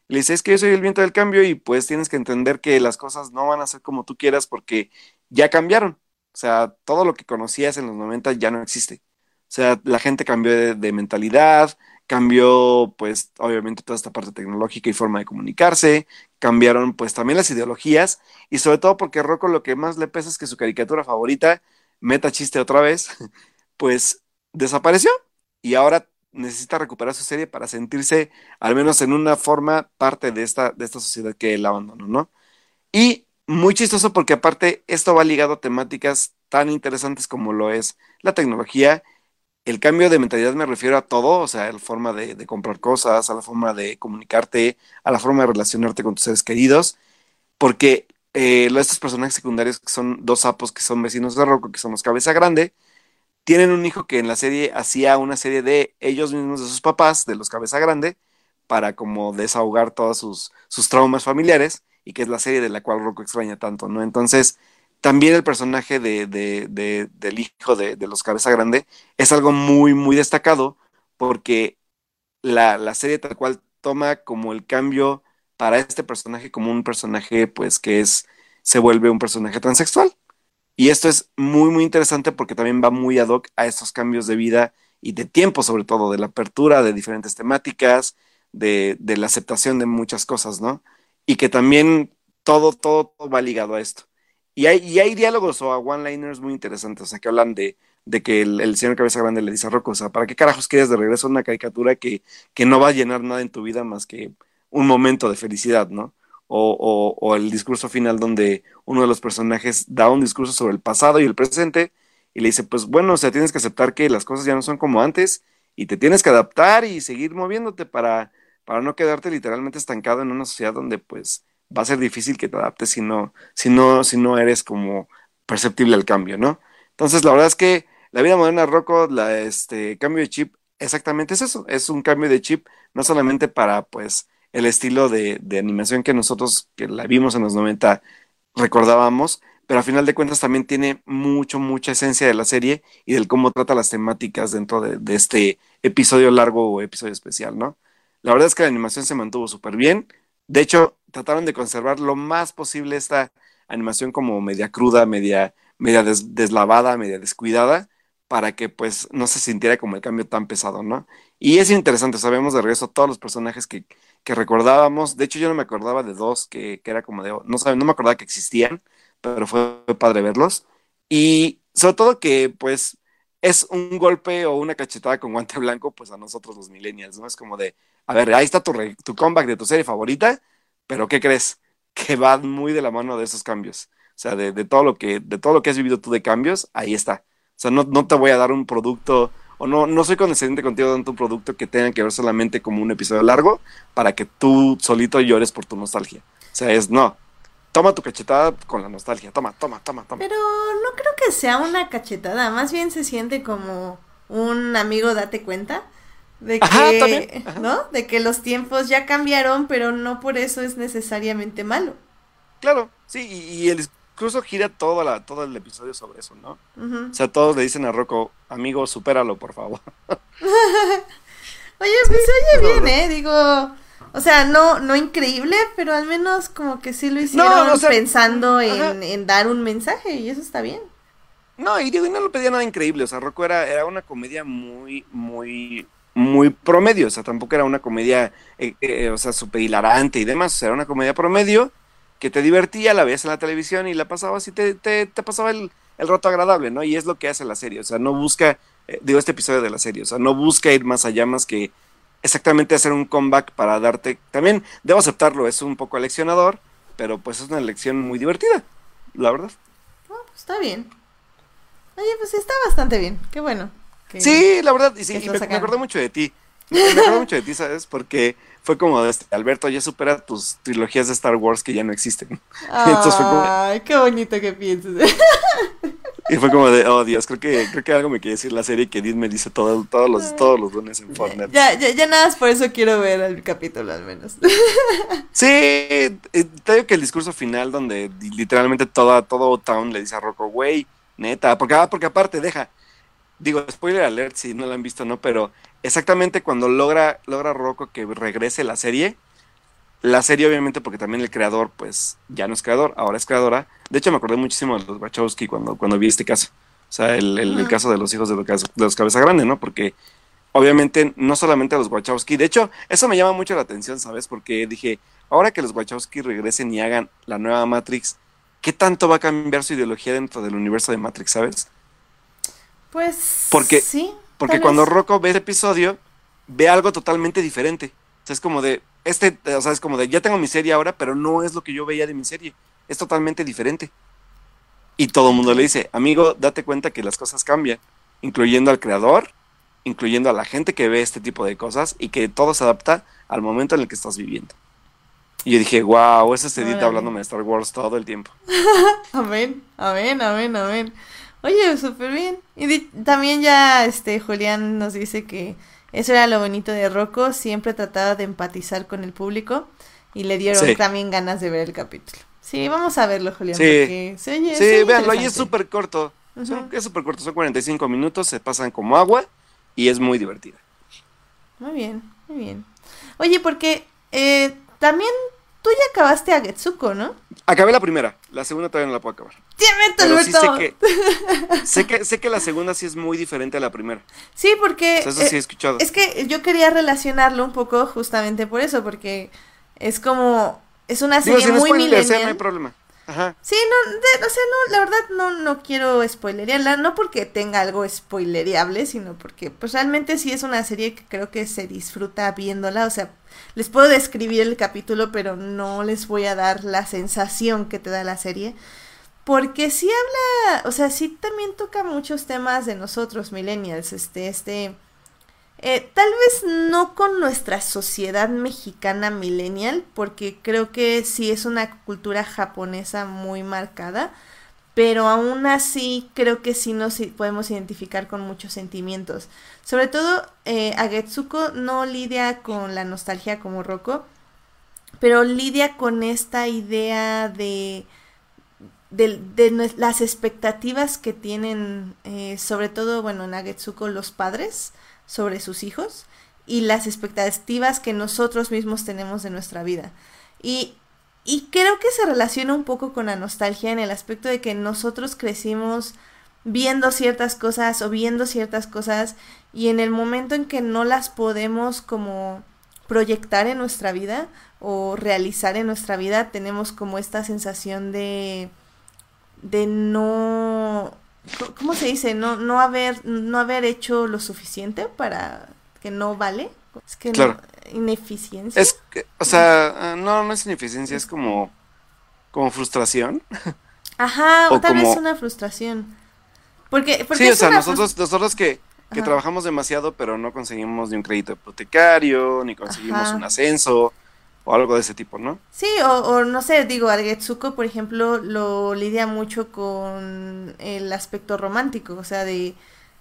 Speaker 2: Le dice, es que yo soy el viento del cambio y pues tienes que entender que las cosas no van a ser como tú quieras porque ya cambiaron. O sea, todo lo que conocías en los 90 ya no existe. O sea, la gente cambió de, de mentalidad, cambió pues obviamente toda esta parte tecnológica y forma de comunicarse, cambiaron pues también las ideologías y sobre todo porque Rocco lo que más le pesa es que su caricatura favorita, meta chiste otra vez, *laughs* pues desapareció y ahora necesita recuperar su serie para sentirse al menos en una forma parte de esta, de esta sociedad que él abandonó, ¿no? Y muy chistoso porque aparte esto va ligado a temáticas tan interesantes como lo es la tecnología, el cambio de mentalidad me refiero a todo, o sea, la forma de, de, comprar cosas, a la forma de comunicarte, a la forma de relacionarte con tus seres queridos, porque eh, estos personajes secundarios que son dos sapos que son vecinos de Rocco, que son los Cabeza Grande, tienen un hijo que en la serie hacía una serie de ellos mismos, de sus papás, de los Cabeza Grande, para como desahogar todos sus, sus traumas familiares y que es la serie de la cual Rocco extraña tanto, ¿no? Entonces, también el personaje de, de, de, del hijo de, los Cabeza Grande es algo muy, muy destacado porque la, la, serie tal cual toma como el cambio para este personaje como un personaje pues que es, se vuelve un personaje transexual. Y esto es muy, muy interesante porque también va muy ad hoc a estos cambios de vida y de tiempo sobre todo, de la apertura de diferentes temáticas, de, de la aceptación de muchas cosas, ¿no? Y que también todo, todo, todo va ligado a esto. Y hay, y hay diálogos o one-liners muy interesantes, o sea, que hablan de, de que el, el, señor Cabeza Grande le dice a Rocco, o sea, ¿para qué carajos quieres de regreso una caricatura que, que no va a llenar nada en tu vida más que un momento de felicidad, ¿no? O, o, o, el discurso final donde uno de los personajes da un discurso sobre el pasado y el presente y le dice, pues bueno, o sea, tienes que aceptar que las cosas ya no son como antes y te tienes que adaptar y seguir moviéndote para, para no quedarte literalmente estancado en una sociedad donde pues va a ser difícil que te adaptes si no, si no, si no eres como perceptible al cambio, ¿no? Entonces, la verdad es que la vida moderna Rocco, la, este cambio de chip, exactamente es eso, es un cambio de chip, no solamente para pues el estilo de, animación que nosotros, que la vimos en los 90, recordábamos, pero a final de cuentas también tiene mucho, mucha esencia de la serie y del cómo trata las temáticas dentro de, este episodio largo o episodio especial, ¿no? La verdad es que la animación se mantuvo súper bien, de hecho, trataron de conservar lo más posible esta animación como media cruda, media, media des, deslavada, media descuidada, para que pues no se sintiera como el cambio tan pesado, ¿no? Y es interesante, sabemos de regreso todos los personajes que, que recordábamos, de hecho yo no me acordaba de dos que, que era como de, no, sabe, no me acordaba que existían, pero fue padre verlos, y sobre todo que pues es un golpe o una cachetada con guante blanco pues a nosotros los millennials, ¿no? Es como de, a ver, ahí está tu, tu comeback de tu serie favorita, pero ¿qué crees? Que va muy de la mano de esos cambios. O sea, de, de, todo lo que, de todo lo que has vivido tú de cambios, ahí está. O sea, no, no te voy a dar un producto, o no, no soy condescendiente contigo dando un producto que tenga que ver solamente como un episodio largo para que tú solito llores por tu nostalgia. O sea, es no. Toma tu cachetada con la nostalgia. Toma, toma, toma, toma.
Speaker 1: Pero no creo que sea una cachetada. Más bien se siente como un amigo date cuenta de que,
Speaker 2: Ajá, también. Ajá. *laughs*
Speaker 1: ¿no? De que los tiempos ya cambiaron, pero no por eso es necesariamente malo.
Speaker 2: Claro, sí, y, y el discurso gira todo, la, todo el episodio sobre eso, ¿no? Uh -huh. O sea, todos le dicen a Rocco, amigo, supéralo, por favor.
Speaker 1: oye, pues sí, oye bien, ¿eh? Digo, o sea, no, no increíble, pero al menos como que sí lo hicieron no, no, o sea, pensando en, en, dar un mensaje, y eso está bien.
Speaker 2: No, y digo, y no lo pedía nada increíble, o sea, Rocco era, era una comedia muy, muy muy promedio, o sea, tampoco era una comedia, eh, eh, o sea, súper hilarante y demás, o sea, era una comedia promedio que te divertía, la veías en la televisión y la pasabas y te, te, te pasaba el, el, rato agradable, ¿no? Y es lo que hace la serie, o sea, no busca, eh, digo, este episodio de la serie, o sea, no busca ir más allá más que exactamente hacer un comeback para darte, también debo aceptarlo, es un poco leccionador, pero pues es una lección muy divertida, la verdad.
Speaker 1: Oh, pues está bien. Oye, pues está bastante bien, qué bueno.
Speaker 2: Sí, la verdad, y, sí, y me, me, acordé mucho de ti. Me, me acordé mucho de ti, ¿sabes? Porque fue como, este, Alberto, ya supera tus trilogías de Star Wars que ya no existen. *laughs*
Speaker 1: Ay, como, qué bonito que pienses. *laughs*
Speaker 2: y fue como de, oh Dios, creo que, creo que algo me quiere decir la serie que Dean me dice todo, todos los, todos los lunes en Fortnite.
Speaker 1: Ya, ya, ya nada más por eso quiero ver el capítulo al menos. *laughs*
Speaker 2: sí, te digo que el discurso final donde literalmente toda, todo Town le dice a Rocco, güey, neta, porque, ah, porque aparte, deja, digo, spoiler alert si no la han visto, ¿no? Pero exactamente cuando logra, logra Rocco que regrese la serie, la serie obviamente porque también el creador, pues ya no es creador, ahora es creadora. De hecho me acordé muchísimo de los Wachowski cuando, cuando vi este caso. O sea, el, el, el caso de los hijos de los, de los Cabeza Grande, ¿no? Porque obviamente no solamente a los Wachowski, de hecho, eso me llama mucho la atención, ¿sabes? Porque dije, ahora que los Wachowski regresen y hagan la nueva Matrix, ¿qué tanto va a cambiar su ideología dentro del universo de Matrix, ¿sabes?
Speaker 1: Pues
Speaker 2: porque,
Speaker 1: sí.
Speaker 2: Porque cuando Rocco ve el episodio, ve algo totalmente diferente. O sea, es como de, este, o sea, es como de, ya tengo mi serie ahora, pero no es lo que yo veía de mi serie. Es totalmente diferente. Y todo el mundo le dice, amigo, date cuenta que las cosas cambian, incluyendo al creador, incluyendo a la gente que ve este tipo de cosas y que todo se adapta al momento en el que estás viviendo. Y yo dije, wow, ese es Edith hablándome de Star Wars todo el tiempo. *laughs*
Speaker 1: amén, amén, amén, amén. Oye, súper bien. Y también ya este Julián nos dice que Eso era lo bonito de Rocco, siempre trataba de empatizar con el público y le dieron
Speaker 2: Sí.
Speaker 1: también ganas de ver el capítulo. Sí, vamos a verlo, Julián,
Speaker 2: Sí.
Speaker 1: porque se oye-
Speaker 2: Sí,
Speaker 1: oye
Speaker 2: véanlo, y es súper corto. Son-. Es súper corto, son 45 minutos, se pasan como agua y es muy divertida.
Speaker 1: Muy bien, muy bien. Oye, porque eh, también tú ya acabaste a Getsuko, ¿no?
Speaker 2: Acabé la primera, la segunda todavía no la puedo acabar.
Speaker 1: ¡Tiempo,
Speaker 2: Pero sí sé que, *laughs* sé que sé que la segunda sí es muy diferente a la primera.
Speaker 1: Sí, porque...
Speaker 2: O sea, eso
Speaker 1: eh,
Speaker 2: sí he escuchado.
Speaker 1: Es que yo quería relacionarlo un poco justamente por eso, porque es como... Es una
Speaker 2: Digo,
Speaker 1: serie
Speaker 2: si no
Speaker 1: muy
Speaker 2: spoileas, eh, no hay problema. Ajá.
Speaker 1: Sí, no, de- o sea, no, la verdad no, no quiero spoilerearla, no porque tenga algo spoilereable, sino porque pues realmente sí es una serie que creo que se disfruta viéndola, o sea, les puedo describir el capítulo, pero no les voy a dar la sensación que te da la serie, porque sí habla, o sea, sí también toca muchos temas de nosotros, millennials, este, este, eh, tal vez no con nuestra sociedad mexicana millennial, porque creo que sí es una cultura japonesa muy marcada, pero aún así creo que sí nos podemos identificar con muchos sentimientos. Sobre todo, eh, Agetsuko no lidia con la nostalgia como Rocco, pero lidia con esta idea de, de, las expectativas que tienen, eh, sobre todo, bueno, en Agetsuko los padres sobre sus hijos y las expectativas que nosotros mismos tenemos de nuestra vida. Y, y creo que se relaciona un poco con la nostalgia en el aspecto de que nosotros crecimos viendo ciertas cosas o viendo ciertas cosas y en el momento en que no las podemos como proyectar en nuestra vida o realizar en nuestra vida, tenemos como esta sensación de de no ¿cómo se dice? no no haber no haber hecho lo suficiente para que no vale. Es que no- ineficiencia.
Speaker 2: Es que, o sea, ah, no, no es ineficiencia, es como, como frustración.
Speaker 1: Ajá, *laughs* o tal vez
Speaker 2: como-
Speaker 1: una frustración. Porque, porque
Speaker 2: Sí, o sea, nosotros, nosotros que, que trabajamos demasiado, pero no conseguimos ni un crédito hipotecario, ni conseguimos
Speaker 1: Ajá.
Speaker 2: un ascenso, o algo de ese tipo, ¿no?
Speaker 1: Sí, o, o no sé, digo, Algetsuko, por ejemplo, lo lidia mucho con el aspecto romántico, o sea, de,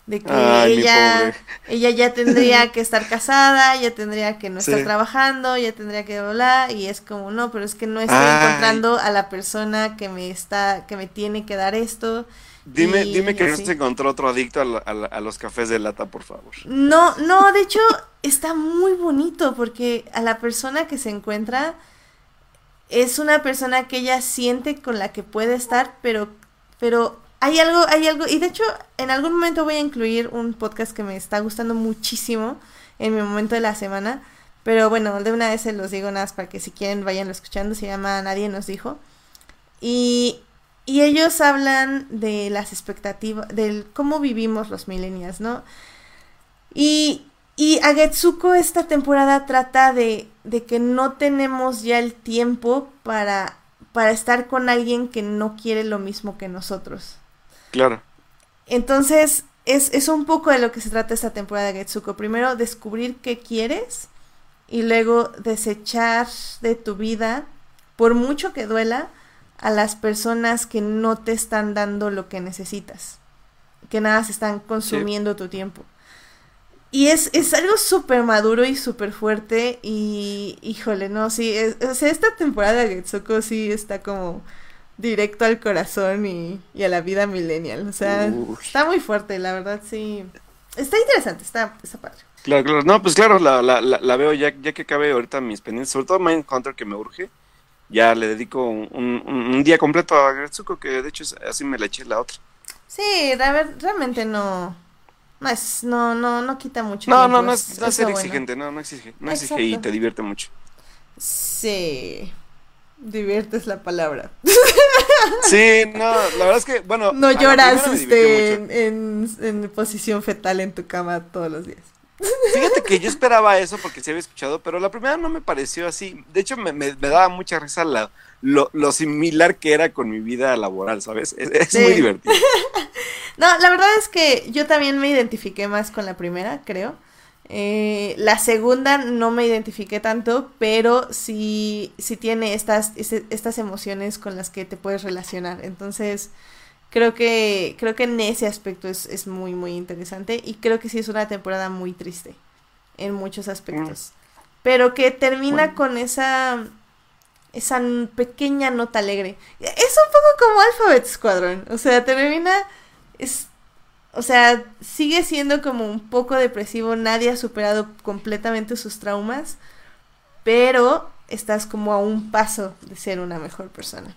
Speaker 1: de que
Speaker 2: Ay,
Speaker 1: ella, ella ya tendría *laughs* que estar casada, ya tendría que no estar
Speaker 2: Sí.
Speaker 1: trabajando, ya tendría que hablar, y es como, no, pero es que no estoy
Speaker 2: Ay.
Speaker 1: encontrando a la persona que me está, que me tiene que dar esto.
Speaker 2: Dime,
Speaker 1: Y
Speaker 2: dime que no se encontró otro adicto a, la- a la- a los cafés de lata, por favor.
Speaker 1: No, no, de hecho está muy bonito porque a la persona que se encuentra es una persona que ella siente con la que puede estar, pero, pero hay algo, hay algo, y de hecho en algún momento voy a incluir un podcast que me está gustando muchísimo en mi momento de la semana, pero bueno, de una vez se los digo nada más para que si quieren vayan escuchando, se llama Nadie nos dijo. Y, y ellos hablan de las expectativas, del cómo vivimos los millennials, ¿no? Y, y Agetsuko esta temporada trata de, de que no tenemos ya el tiempo para, para estar con alguien que no quiere lo mismo que nosotros.
Speaker 2: Claro.
Speaker 1: Entonces, es, es un poco de lo que se trata esta temporada de Getsuko. Primero, descubrir qué quieres y luego desechar de tu vida, por mucho que duela, a las personas que no te están dando lo que necesitas, que nada se están consumiendo tu tiempo. Y es, es algo súper maduro y súper fuerte y, híjole, no, sí, es- o sea, esta temporada de Getsuko sí está como directo al corazón y, y a la vida millennial. O sea,
Speaker 2: Uy.
Speaker 1: está muy fuerte, la verdad, sí. Está interesante, está, está padre.
Speaker 2: Claro, claro. No, pues claro, la, la, la, la veo ya, ya que acabe ahorita mis pendientes, sobre todo Mindhunter que me urge. Ya le dedico un, un- un día completo a Gretsuko, que de hecho así me la eché la otra.
Speaker 1: Sí, la ver- realmente no. No es, no, no, no quita mucho.
Speaker 2: No,
Speaker 1: tiempo,
Speaker 2: no, no es, no es ser
Speaker 1: bueno.
Speaker 2: exigente, no, no exige, no exige y te divierte mucho.
Speaker 1: Sí. Divierte es la palabra.
Speaker 2: Sí, no, la verdad es que, bueno.
Speaker 1: No
Speaker 2: a
Speaker 1: lloras este,
Speaker 2: mucho.
Speaker 1: en, en, en posición fetal en tu cama todos los días.
Speaker 2: Fíjate que yo esperaba eso porque se había escuchado, pero la primera no me pareció así. De hecho, me, me, me daba mucha risa la, lo, lo similar que era con mi vida laboral, ¿sabes? Es, es
Speaker 1: Sí.
Speaker 2: muy divertido. *laughs*
Speaker 1: No, la verdad es que yo también me identifiqué más con la primera, creo. Eh, la segunda no me identifiqué tanto, pero sí, sí tiene estas, estas emociones con las que te puedes relacionar. Entonces, creo que, creo que en ese aspecto es, es muy, muy interesante. Y creo que sí es una temporada muy triste. en muchos aspectos. Pero que termina
Speaker 2: Bueno.
Speaker 1: con esa esa pequeña nota alegre. Es un poco como Alphabet Squadron, o sea, termina es o sea, sigue siendo como un poco depresivo, nadie ha superado completamente sus traumas, pero estás como a un paso de ser una mejor persona.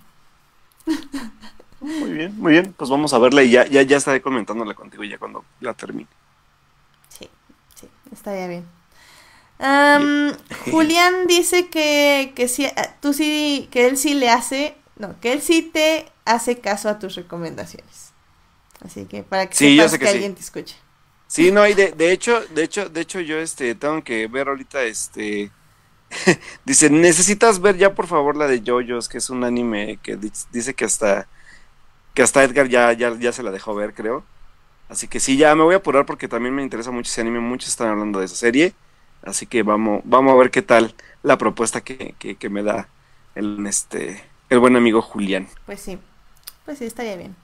Speaker 1: *laughs*
Speaker 2: Muy bien, muy bien. Pues vamos a verla y ya, ya, ya estaré comentándola contigo ya cuando la termine.
Speaker 1: Sí, sí, estaría bien. Am, *laughs* Julián dice que, que sí, ah, tú sí, que él sí le hace, no, que él sí te hace caso a tus recomendaciones. Así que para que
Speaker 2: Sí, yo
Speaker 1: sepas
Speaker 2: sé
Speaker 1: que,
Speaker 2: que sí.
Speaker 1: alguien te escuche.
Speaker 2: Sí, no, y de, de hecho, de hecho, de hecho, yo este tengo que ver ahorita este *laughs* dice, necesitas ver ya por favor la de JoJo's, que es un anime que di- dice que hasta que hasta Edgar ya, ya, ya se la dejó ver, creo. Así que sí, ya me voy a apurar porque también me interesa mucho ese anime, muchos están hablando de esa serie. Así que vamos, vamos a ver qué tal la propuesta que, que, que me da el este el buen amigo Julián.
Speaker 1: Pues sí, pues sí, estaría bien.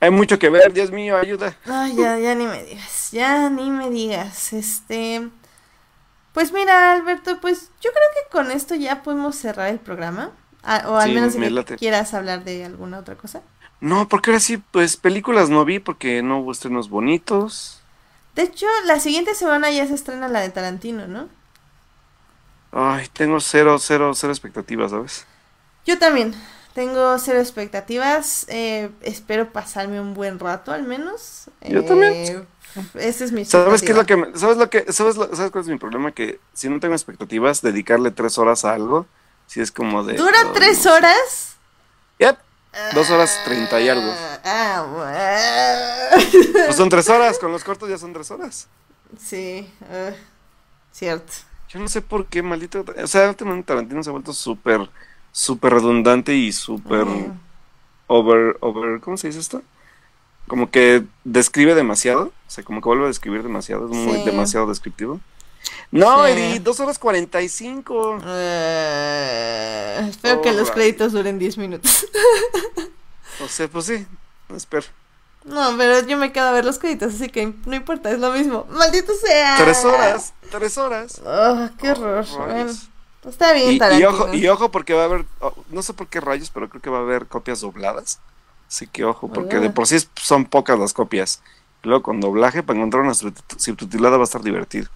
Speaker 2: Hay mucho que ver, Dios mío, ayuda.
Speaker 1: Ay, ya, ya ni me digas, ya ni me digas, este... Pues mira, Alberto, pues yo creo que con esto ya podemos cerrar el programa. Ah, o al
Speaker 2: Sí,
Speaker 1: menos
Speaker 2: me
Speaker 1: que quieras hablar de alguna otra cosa.
Speaker 2: No, porque ahora sí, pues películas no vi porque no hubo estrenos bonitos.
Speaker 1: De hecho, la siguiente semana ya se estrena la de Tarantino, ¿no?
Speaker 2: Ay, tengo cero, cero, cero expectativas, ¿sabes?
Speaker 1: Yo también. Tengo cero expectativas. eh, espero pasarme un buen rato al menos.
Speaker 2: Yo
Speaker 1: Eh,
Speaker 2: también.
Speaker 1: Esa es mi
Speaker 2: ¿Sabes qué es lo que me- sabes lo que sabes lo- sabes cuál es mi problema? Que si no tengo expectativas, dedicarle tres horas a algo, si es como de.
Speaker 1: ¿Dura
Speaker 2: oh,
Speaker 1: tres
Speaker 2: no.
Speaker 1: horas?
Speaker 2: Yep, dos horas treinta y algo.
Speaker 1: Ah, bueno.
Speaker 2: Pues son tres horas, con los cortos ya son tres horas.
Speaker 1: Sí, ah, cierto.
Speaker 2: Yo no sé por qué, maldito. O sea, últimamente Tarantino se ha vuelto súper, súper redundante y súper over, over, ¿cómo se dice esto? Como que describe demasiado, o sea, como que vuelve a describir demasiado, es muy
Speaker 1: Sí.
Speaker 2: demasiado descriptivo. No,
Speaker 1: Sí.
Speaker 2: Eri, dos horas cuarenta y cinco.
Speaker 1: Eh, espero que los créditos duren 10 minutos. *laughs*
Speaker 2: O sea, pues sí, espero.
Speaker 1: No, pero yo me quedo a ver los créditos, así que no importa, es lo mismo. ¡Maldito sea!
Speaker 2: Tres horas, tres horas.
Speaker 1: Oh, qué horror.
Speaker 2: Oh,
Speaker 1: Bueno, está bien,
Speaker 2: Y, y ojo, y ojo porque va a haber, oh, no sé por qué rayos, pero creo que va a haber copias dobladas. Así que ojo, porque de
Speaker 1: Ah.
Speaker 2: por sí son pocas las copias. Luego con doblaje, para encontrar una subtit- subtitulada va a estar divertido.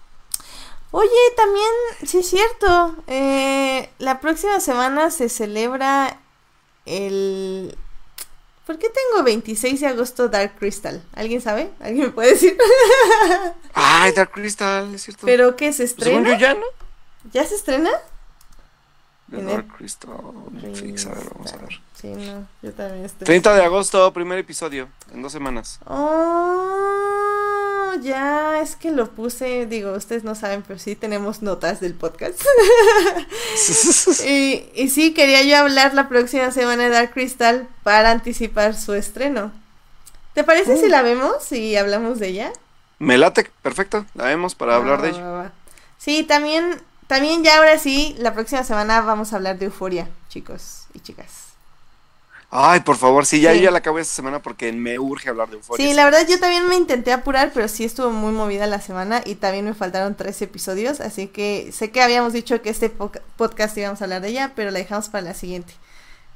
Speaker 1: Oye, también, sí es cierto, eh, la próxima semana se celebra el... ¿Por qué tengo 26 de agosto Dark Crystal? ¿Alguien sabe? ¿Alguien me puede decir? *laughs*
Speaker 2: Ay, Dark Crystal, es cierto.
Speaker 1: ¿Pero qué se
Speaker 2: según
Speaker 1: estrena?
Speaker 2: yo ya, ¿no?
Speaker 1: ¿Ya se estrena?
Speaker 2: The Dark Crystal, Netflix, a ver, vamos a ver.
Speaker 1: Sí, no, yo también estoy.
Speaker 2: 30 de agosto, primer episodio, en dos semanas.
Speaker 1: Oh, ya, es que lo puse, digo, ustedes no saben, pero sí tenemos notas del podcast. *laughs* y, y sí, quería yo hablar la próxima semana de Dark Crystal para anticipar su estreno. ¿Te parece
Speaker 2: Uh.
Speaker 1: si la vemos y hablamos de ella?
Speaker 2: Me late, perfecto, la vemos para hablar de ello.
Speaker 1: Sí, también, también ya ahora sí, la próxima semana vamos a hablar de Euforia, chicos y chicas.
Speaker 2: Ay, por favor, sí, ya,
Speaker 1: Sí.
Speaker 2: ya la acabo esta semana porque me urge hablar de Euphoria.
Speaker 1: Sí, la verdad yo también me intenté apurar, pero sí estuvo muy movida la semana y también me faltaron tres episodios, así que sé que habíamos dicho que este podcast íbamos a hablar de ella, pero la dejamos para la siguiente.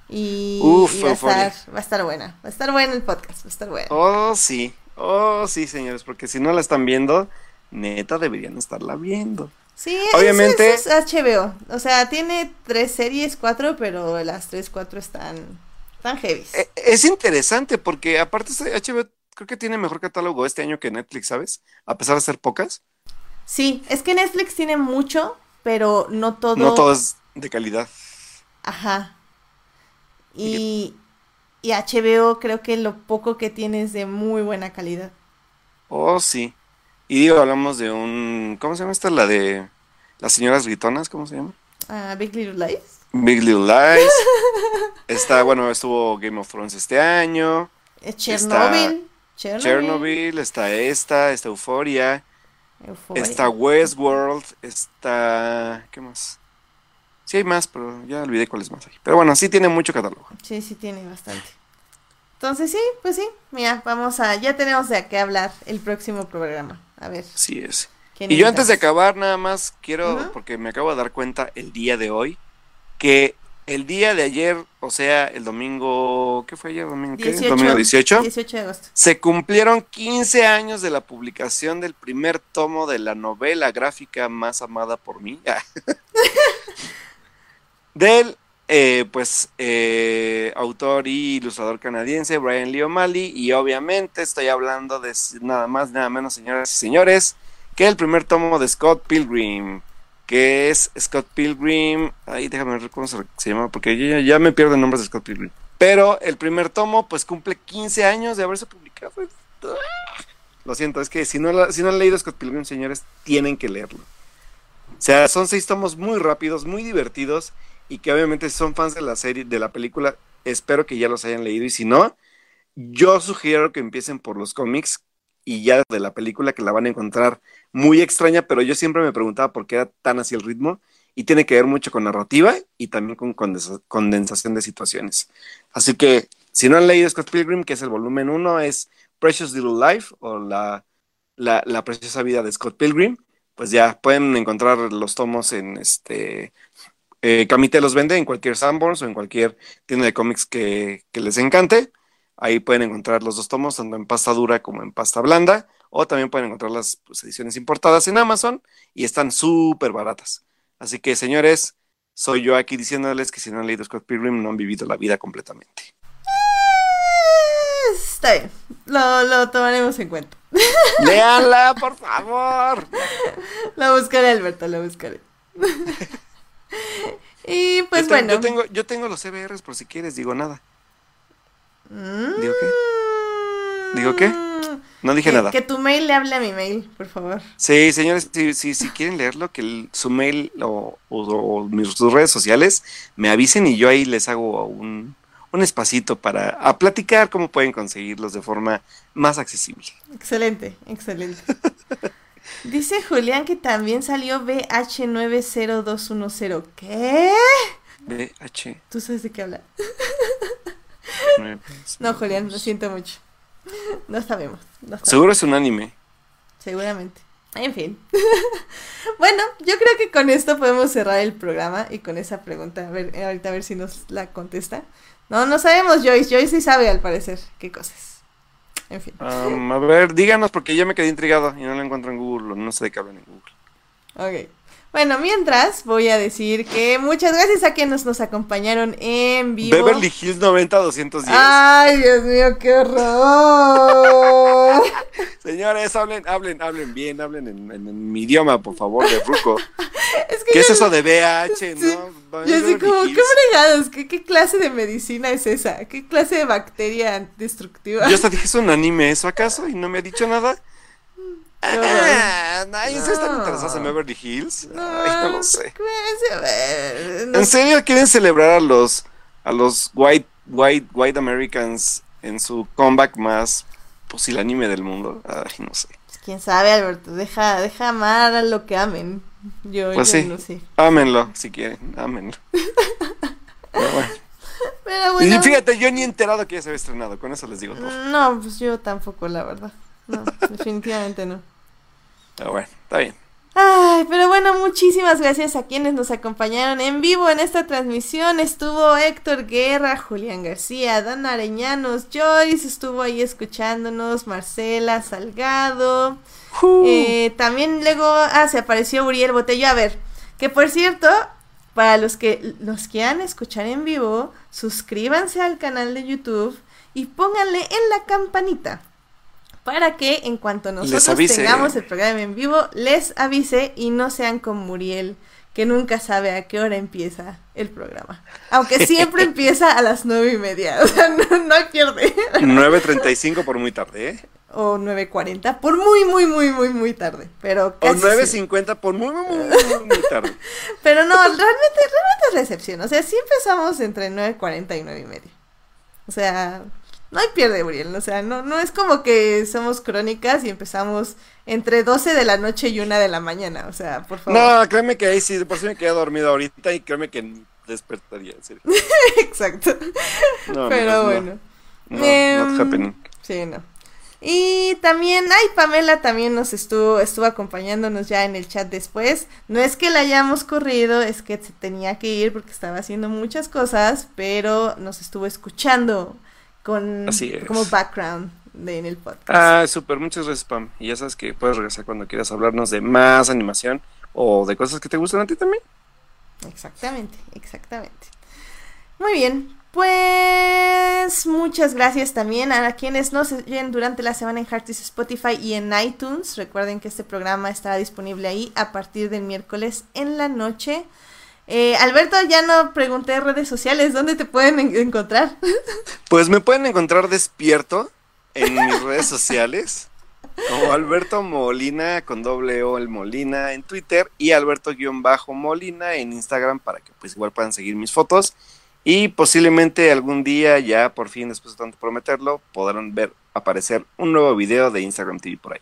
Speaker 1: Y,
Speaker 2: Uf,
Speaker 1: y va, a estar, va a estar buena, va a estar bueno el podcast, va a estar bueno.
Speaker 2: Oh, sí. Oh, sí, señores, porque si no la están viendo, neta deberían estarla viendo.
Speaker 1: Sí,
Speaker 2: Obviamente-
Speaker 1: eso es HBO, o sea, tiene tres series, cuatro, pero las tres, cuatro están, están heavy.
Speaker 2: E- Es interesante porque aparte HBO creo que tiene mejor catálogo este año que Netflix, ¿sabes? A pesar de ser pocas,
Speaker 1: Sí, es que Netflix tiene mucho, pero no todo.
Speaker 2: no todo es de calidad.
Speaker 1: Ajá. Y, y HBO creo que lo poco que tiene es de muy buena calidad.
Speaker 2: Oh, sí. Y digo, hablamos de un, ¿cómo se llama esta? La de las señoras gritonas, ¿cómo se llama?
Speaker 1: Ah, Big Little Lies.
Speaker 2: Big Little Lies. *laughs* Está, bueno, estuvo Game of Thrones este año.
Speaker 1: Chernobyl. Chernobyl.
Speaker 2: Chernobyl, está esta, está Euphoria,
Speaker 1: Euphoria.
Speaker 2: está Westworld, está... ¿Qué más? Sí hay más, pero ya olvidé cuáles más hay. Pero bueno, sí tiene mucho catálogo.
Speaker 1: Sí, sí tiene bastante. Entonces sí, pues sí, mira, vamos a, ya tenemos de qué hablar el próximo programa. A ver,
Speaker 2: Así es.
Speaker 1: ¿Quién
Speaker 2: Y yo antes de acabar, nada más quiero, porque me acabo de dar cuenta el día de hoy, que el día de ayer, o sea, el domingo, ¿qué fue ayer? ¿Domingo qué?
Speaker 1: 18,
Speaker 2: Domingo 18.
Speaker 1: 18 de agosto.
Speaker 2: Se cumplieron 15 años de la publicación del primer tomo de la novela gráfica más amada por mí. *laughs* del, eh, pues, eh, autor y ilustrador canadiense Brian Lee O'Malley. Y obviamente estoy hablando de nada más, nada menos, señoras y señores, que el primer tomo de Scott Pilgrim. Que es Scott Pilgrim. Ay, déjame ver cómo se, llama, porque ya, ya me pierdo el nombre de Scott Pilgrim. Pero el primer tomo, pues cumple 15 años de haberse publicado. Lo siento, es que si no, si no han leído Scott Pilgrim, señores, tienen que leerlo. O sea, son seis tomos muy rápidos, muy divertidos y que obviamente si son fans de la serie, de la película, espero que ya los hayan leído y si no, yo sugiero que empiecen por los cómics y ya de la película que la van a encontrar muy extraña, pero yo siempre me preguntaba por qué era tan así el ritmo y tiene que ver mucho con narrativa y también con condensa- condensación de situaciones. Así que si no han leído Scott Pilgrim, que es el volumen 1, es Precious Little Life o la, la, la preciosa vida de Scott Pilgrim, pues ya pueden encontrar los tomos en este... Eh, Camite los vende en cualquier Sanborns o en cualquier tienda de cómics que, que les encante. Ahí pueden encontrar los dos tomos, tanto en pasta dura como en pasta blanda. O también pueden encontrar las pues, ediciones importadas en Amazon y están súper baratas. Así que, señores, soy yo aquí diciéndoles que si no han leído Scott Pilgrim no han vivido la vida completamente.
Speaker 1: Está bien, lo, lo tomaremos en cuenta. *laughs*
Speaker 2: ¡Léanla, por favor!
Speaker 1: Lo buscaré, Alberto, lo buscaré. *laughs* y pues
Speaker 2: yo, te-
Speaker 1: bueno.
Speaker 2: yo tengo, yo tengo los CBRs por si quieres, digo nada.
Speaker 1: Mm.
Speaker 2: ¿Digo qué? ¿Digo qué? No dije
Speaker 1: que,
Speaker 2: nada.
Speaker 1: que tu mail le hable a mi mail, por favor.
Speaker 2: Sí, señores, si, si, si quieren leerlo, que el- su mail o, o- o mis, sus redes sociales me avisen y yo ahí les hago un, un espacito para a platicar cómo pueden conseguirlos de forma más accesible.
Speaker 1: Excelente, excelente. *laughs* Dice Julián que también salió BH90210. ¿Qué?
Speaker 2: BH.
Speaker 1: ¿Tú sabes de qué habla? *laughs* No, Julián, lo siento mucho. No sabemos. no sabemos.
Speaker 2: Seguro es un anime.
Speaker 1: Seguramente. En fin. *laughs* bueno, yo creo que con esto podemos cerrar el programa y con esa pregunta, a ver, ahorita a ver si nos la contesta. No, no sabemos, Joyce. Joyce sí sabe al parecer qué cosas. En fin.
Speaker 2: Um, a ver, díganos porque ya me quedé intrigado y no lo encuentro en Google, no sé de qué hablan en Google.
Speaker 1: Ok. Bueno, mientras voy a decir que muchas gracias a quienes nos acompañaron en vivo.
Speaker 2: Beverly Hills 90-210.
Speaker 1: Ay, Dios mío, qué horror. *laughs*
Speaker 2: Señores, hablen, hablen, hablen bien, hablen en, en- en mi idioma, por favor, de Ruco. *laughs*
Speaker 1: es que
Speaker 2: ¿Qué es eso de BH?
Speaker 1: Sí,
Speaker 2: ¿no?
Speaker 1: Yo
Speaker 2: Beverly
Speaker 1: como, ¿qué fregados? ¿Qué, ¿Qué clase de medicina es esa? ¿Qué clase de bacteria destructiva?
Speaker 2: Yo hasta dije, ¿es un anime eso acaso? Y no me ha dicho nada. Ah, están interesados en Beverly Hills.
Speaker 1: No,
Speaker 2: Ay, no lo sé.
Speaker 1: a ver, no
Speaker 2: ¿En serio quieren celebrar a los a los white white white Americans en su comeback más pusilanime del mundo? Ay, no sé.
Speaker 1: Pues, quién sabe, Alberto, deja, deja amar a lo que amen. Yo,
Speaker 2: Pues
Speaker 1: yo
Speaker 2: sí.
Speaker 1: no sé.
Speaker 2: Ámenlo, si quieren, ámenlo. Pero bueno.
Speaker 1: Pero bueno.
Speaker 2: Y fíjate, yo ni he enterado que ya se había estrenado, con eso les digo todo.
Speaker 1: No, pues yo tampoco, la verdad. No, definitivamente no.
Speaker 2: Pero bueno, está bien.
Speaker 1: Ay, pero bueno, muchísimas gracias a quienes nos acompañaron en vivo en esta transmisión. Estuvo Héctor Guerra, Julián García, Dan Areñanos, Joyce estuvo ahí escuchándonos, Marcela Salgado. Eh, también luego, ah, se apareció Uriel Botello. A ver, que por cierto, para los que los quieran escuchar en vivo, suscríbanse al canal de YouTube y pónganle en la campanita para que en cuanto nosotros tengamos el programa en vivo, les avise y no sean como Muriel, que nunca sabe a qué hora empieza el programa. Aunque *laughs* siempre empieza a las nueve y media, *laughs* o sea, no, no hay pierde.
Speaker 2: 9.35 por muy tarde, ¿eh?
Speaker 1: O 9.40, por muy, muy, muy, muy, muy tarde. Pero
Speaker 2: O
Speaker 1: casi sí.
Speaker 2: 9.50 por muy, muy, muy, muy, muy tarde. *laughs*
Speaker 1: Pero no, realmente, realmente es la excepción. O sea, sí empezamos entre 9.40 y 9 y media. O sea, no hay pierde, Uriel. O sea, no, no es como que somos crónicas y empezamos entre 12 de la noche y 1 de la mañana. O sea, por favor.
Speaker 2: No, créeme que ahí sí, de por sí me quedé dormido ahorita y créeme que despertaría, en serio. *laughs*
Speaker 1: Exacto.
Speaker 2: No,
Speaker 1: Pero
Speaker 2: no,
Speaker 1: bueno.
Speaker 2: No,
Speaker 1: Em,
Speaker 2: not happening.
Speaker 1: Sí, no. Y también, ay, Pamela también nos estuvo, estuvo acompañándonos ya en el chat después. No es que la hayamos corrido, es que se tenía que ir porque estaba haciendo muchas cosas, pero nos estuvo escuchando con
Speaker 2: Así es.
Speaker 1: como background de, en el podcast.
Speaker 2: Ah, súper, muchas gracias, Pam. Y ya sabes que puedes regresar cuando quieras hablarnos de más animación o de cosas que te gustan a ti también.
Speaker 1: Exactamente, exactamente. Muy bien, pues muchas gracias también a quienes nos oyen durante la semana en Heartis Spotify y en iTunes. Recuerden que este programa estará disponible ahí a partir del miércoles en la noche. Eh, Alberto, ya no pregunté redes sociales, ¿dónde te pueden en- encontrar? *laughs*
Speaker 2: Pues me pueden encontrar despierto en mis redes sociales. Como Alberto Molina con doble O el Molina en Twitter y Alberto-Molina en Instagram para que pues igual puedan seguir mis fotos y posiblemente algún día ya por fin después de tanto prometerlo podrán ver aparecer un nuevo video de Instagram TV por ahí.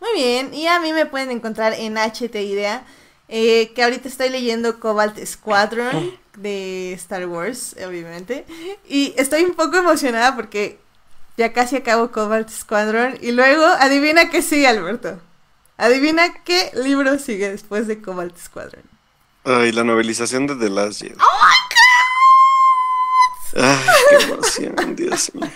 Speaker 1: Muy bien, y a mí me pueden encontrar en HT Idea, eh, que ahorita estoy leyendo Cobalt Squadron de Star Wars, obviamente, y estoy un poco emocionada porque ya casi acabo Cobalt Squadron y luego adivina qué sigue Alberto. Adivina qué libro sigue después de Cobalt Squadron.
Speaker 2: Ay, la novelización de The Last Jedi. Ay, qué emoción, Dios mío.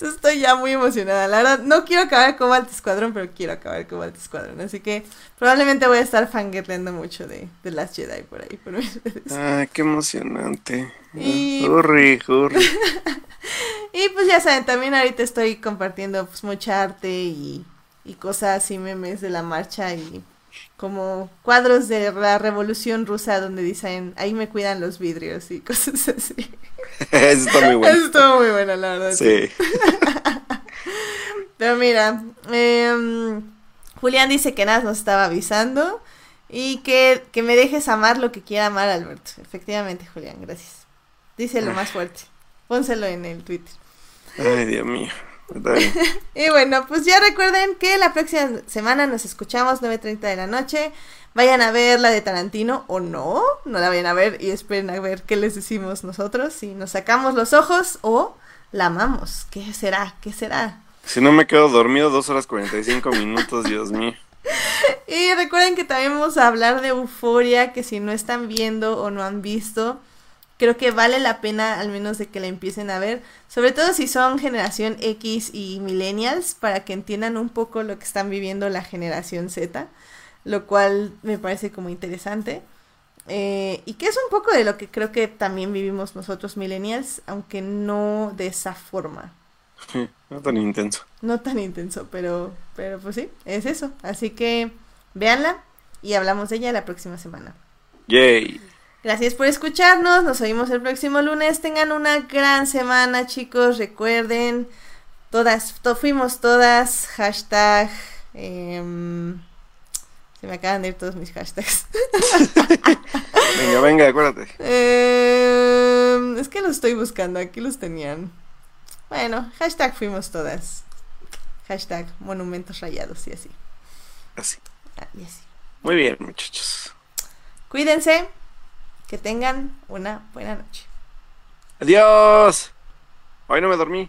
Speaker 1: Entonces estoy ya muy emocionada. La verdad, no quiero acabar Cobalt Squadron, pero quiero acabar Cobalt Squadron. Así que probablemente voy a estar fangirleando mucho de The Last Jedi por ahí, por mis redes.
Speaker 2: Ay, qué emocionante.
Speaker 1: Y-
Speaker 2: Hurry, hurry. *laughs*
Speaker 1: Y pues ya saben, también ahorita estoy compartiendo pues mucha arte y, y cosas y memes de la marcha y como cuadros de la revolución rusa donde dicen ahí me cuidan los vidrios y cosas así. *laughs*
Speaker 2: Eso está muy bueno.
Speaker 1: Eso estuvo muy bueno, la verdad.
Speaker 2: Sí. *laughs*
Speaker 1: Pero mira, em, Julián dice que nada nos estaba avisando y que, que me dejes amar lo que quiera amar Alberto. Efectivamente, Julián, gracias. Díselo más fuerte. Pónselo en el Twitter.
Speaker 2: Ay, Dios mío. *laughs*
Speaker 1: Y bueno, pues ya recuerden que la próxima semana nos escuchamos 9.30 de la noche. Vayan a ver la de Tarantino o no, no la vayan a ver y esperen a ver qué les decimos nosotros, si nos sacamos los ojos o la amamos. ¿Qué será? ¿Qué será?
Speaker 2: Si no me quedo dormido, dos horas 45 minutos, Dios mío. *laughs*
Speaker 1: Y recuerden que también vamos a hablar de Euforia, que si no están viendo o no han visto, creo que vale la pena al menos de que la empiecen a ver, sobre todo si son generación X y millennials, para que entiendan un poco lo que están viviendo la generación Z, lo cual me parece como interesante. Eh, y que es un poco de lo que creo que también vivimos nosotros millennials, aunque no de esa forma.
Speaker 2: No tan intenso.
Speaker 1: No tan intenso, pero, pero pues sí, es eso. Así que véanla y hablamos de ella la próxima semana.
Speaker 2: Yay.
Speaker 1: Gracias por escucharnos, nos oímos el próximo lunes. Tengan una gran semana, chicos. Recuerden, todas, to- fuimos todas. Hashtag. em, se me acaban de ir todos mis hashtags. *laughs*
Speaker 2: Venga, venga, acuérdate.
Speaker 1: Em, es que los estoy buscando, aquí los tenían. Bueno, hashtag fuimos todas. Hashtag monumentos rayados y así.
Speaker 2: Así.
Speaker 1: Ah, y así.
Speaker 2: Muy bien, muchachos.
Speaker 1: Cuídense, que tengan una buena noche.
Speaker 2: Adiós. Hoy no me dormí.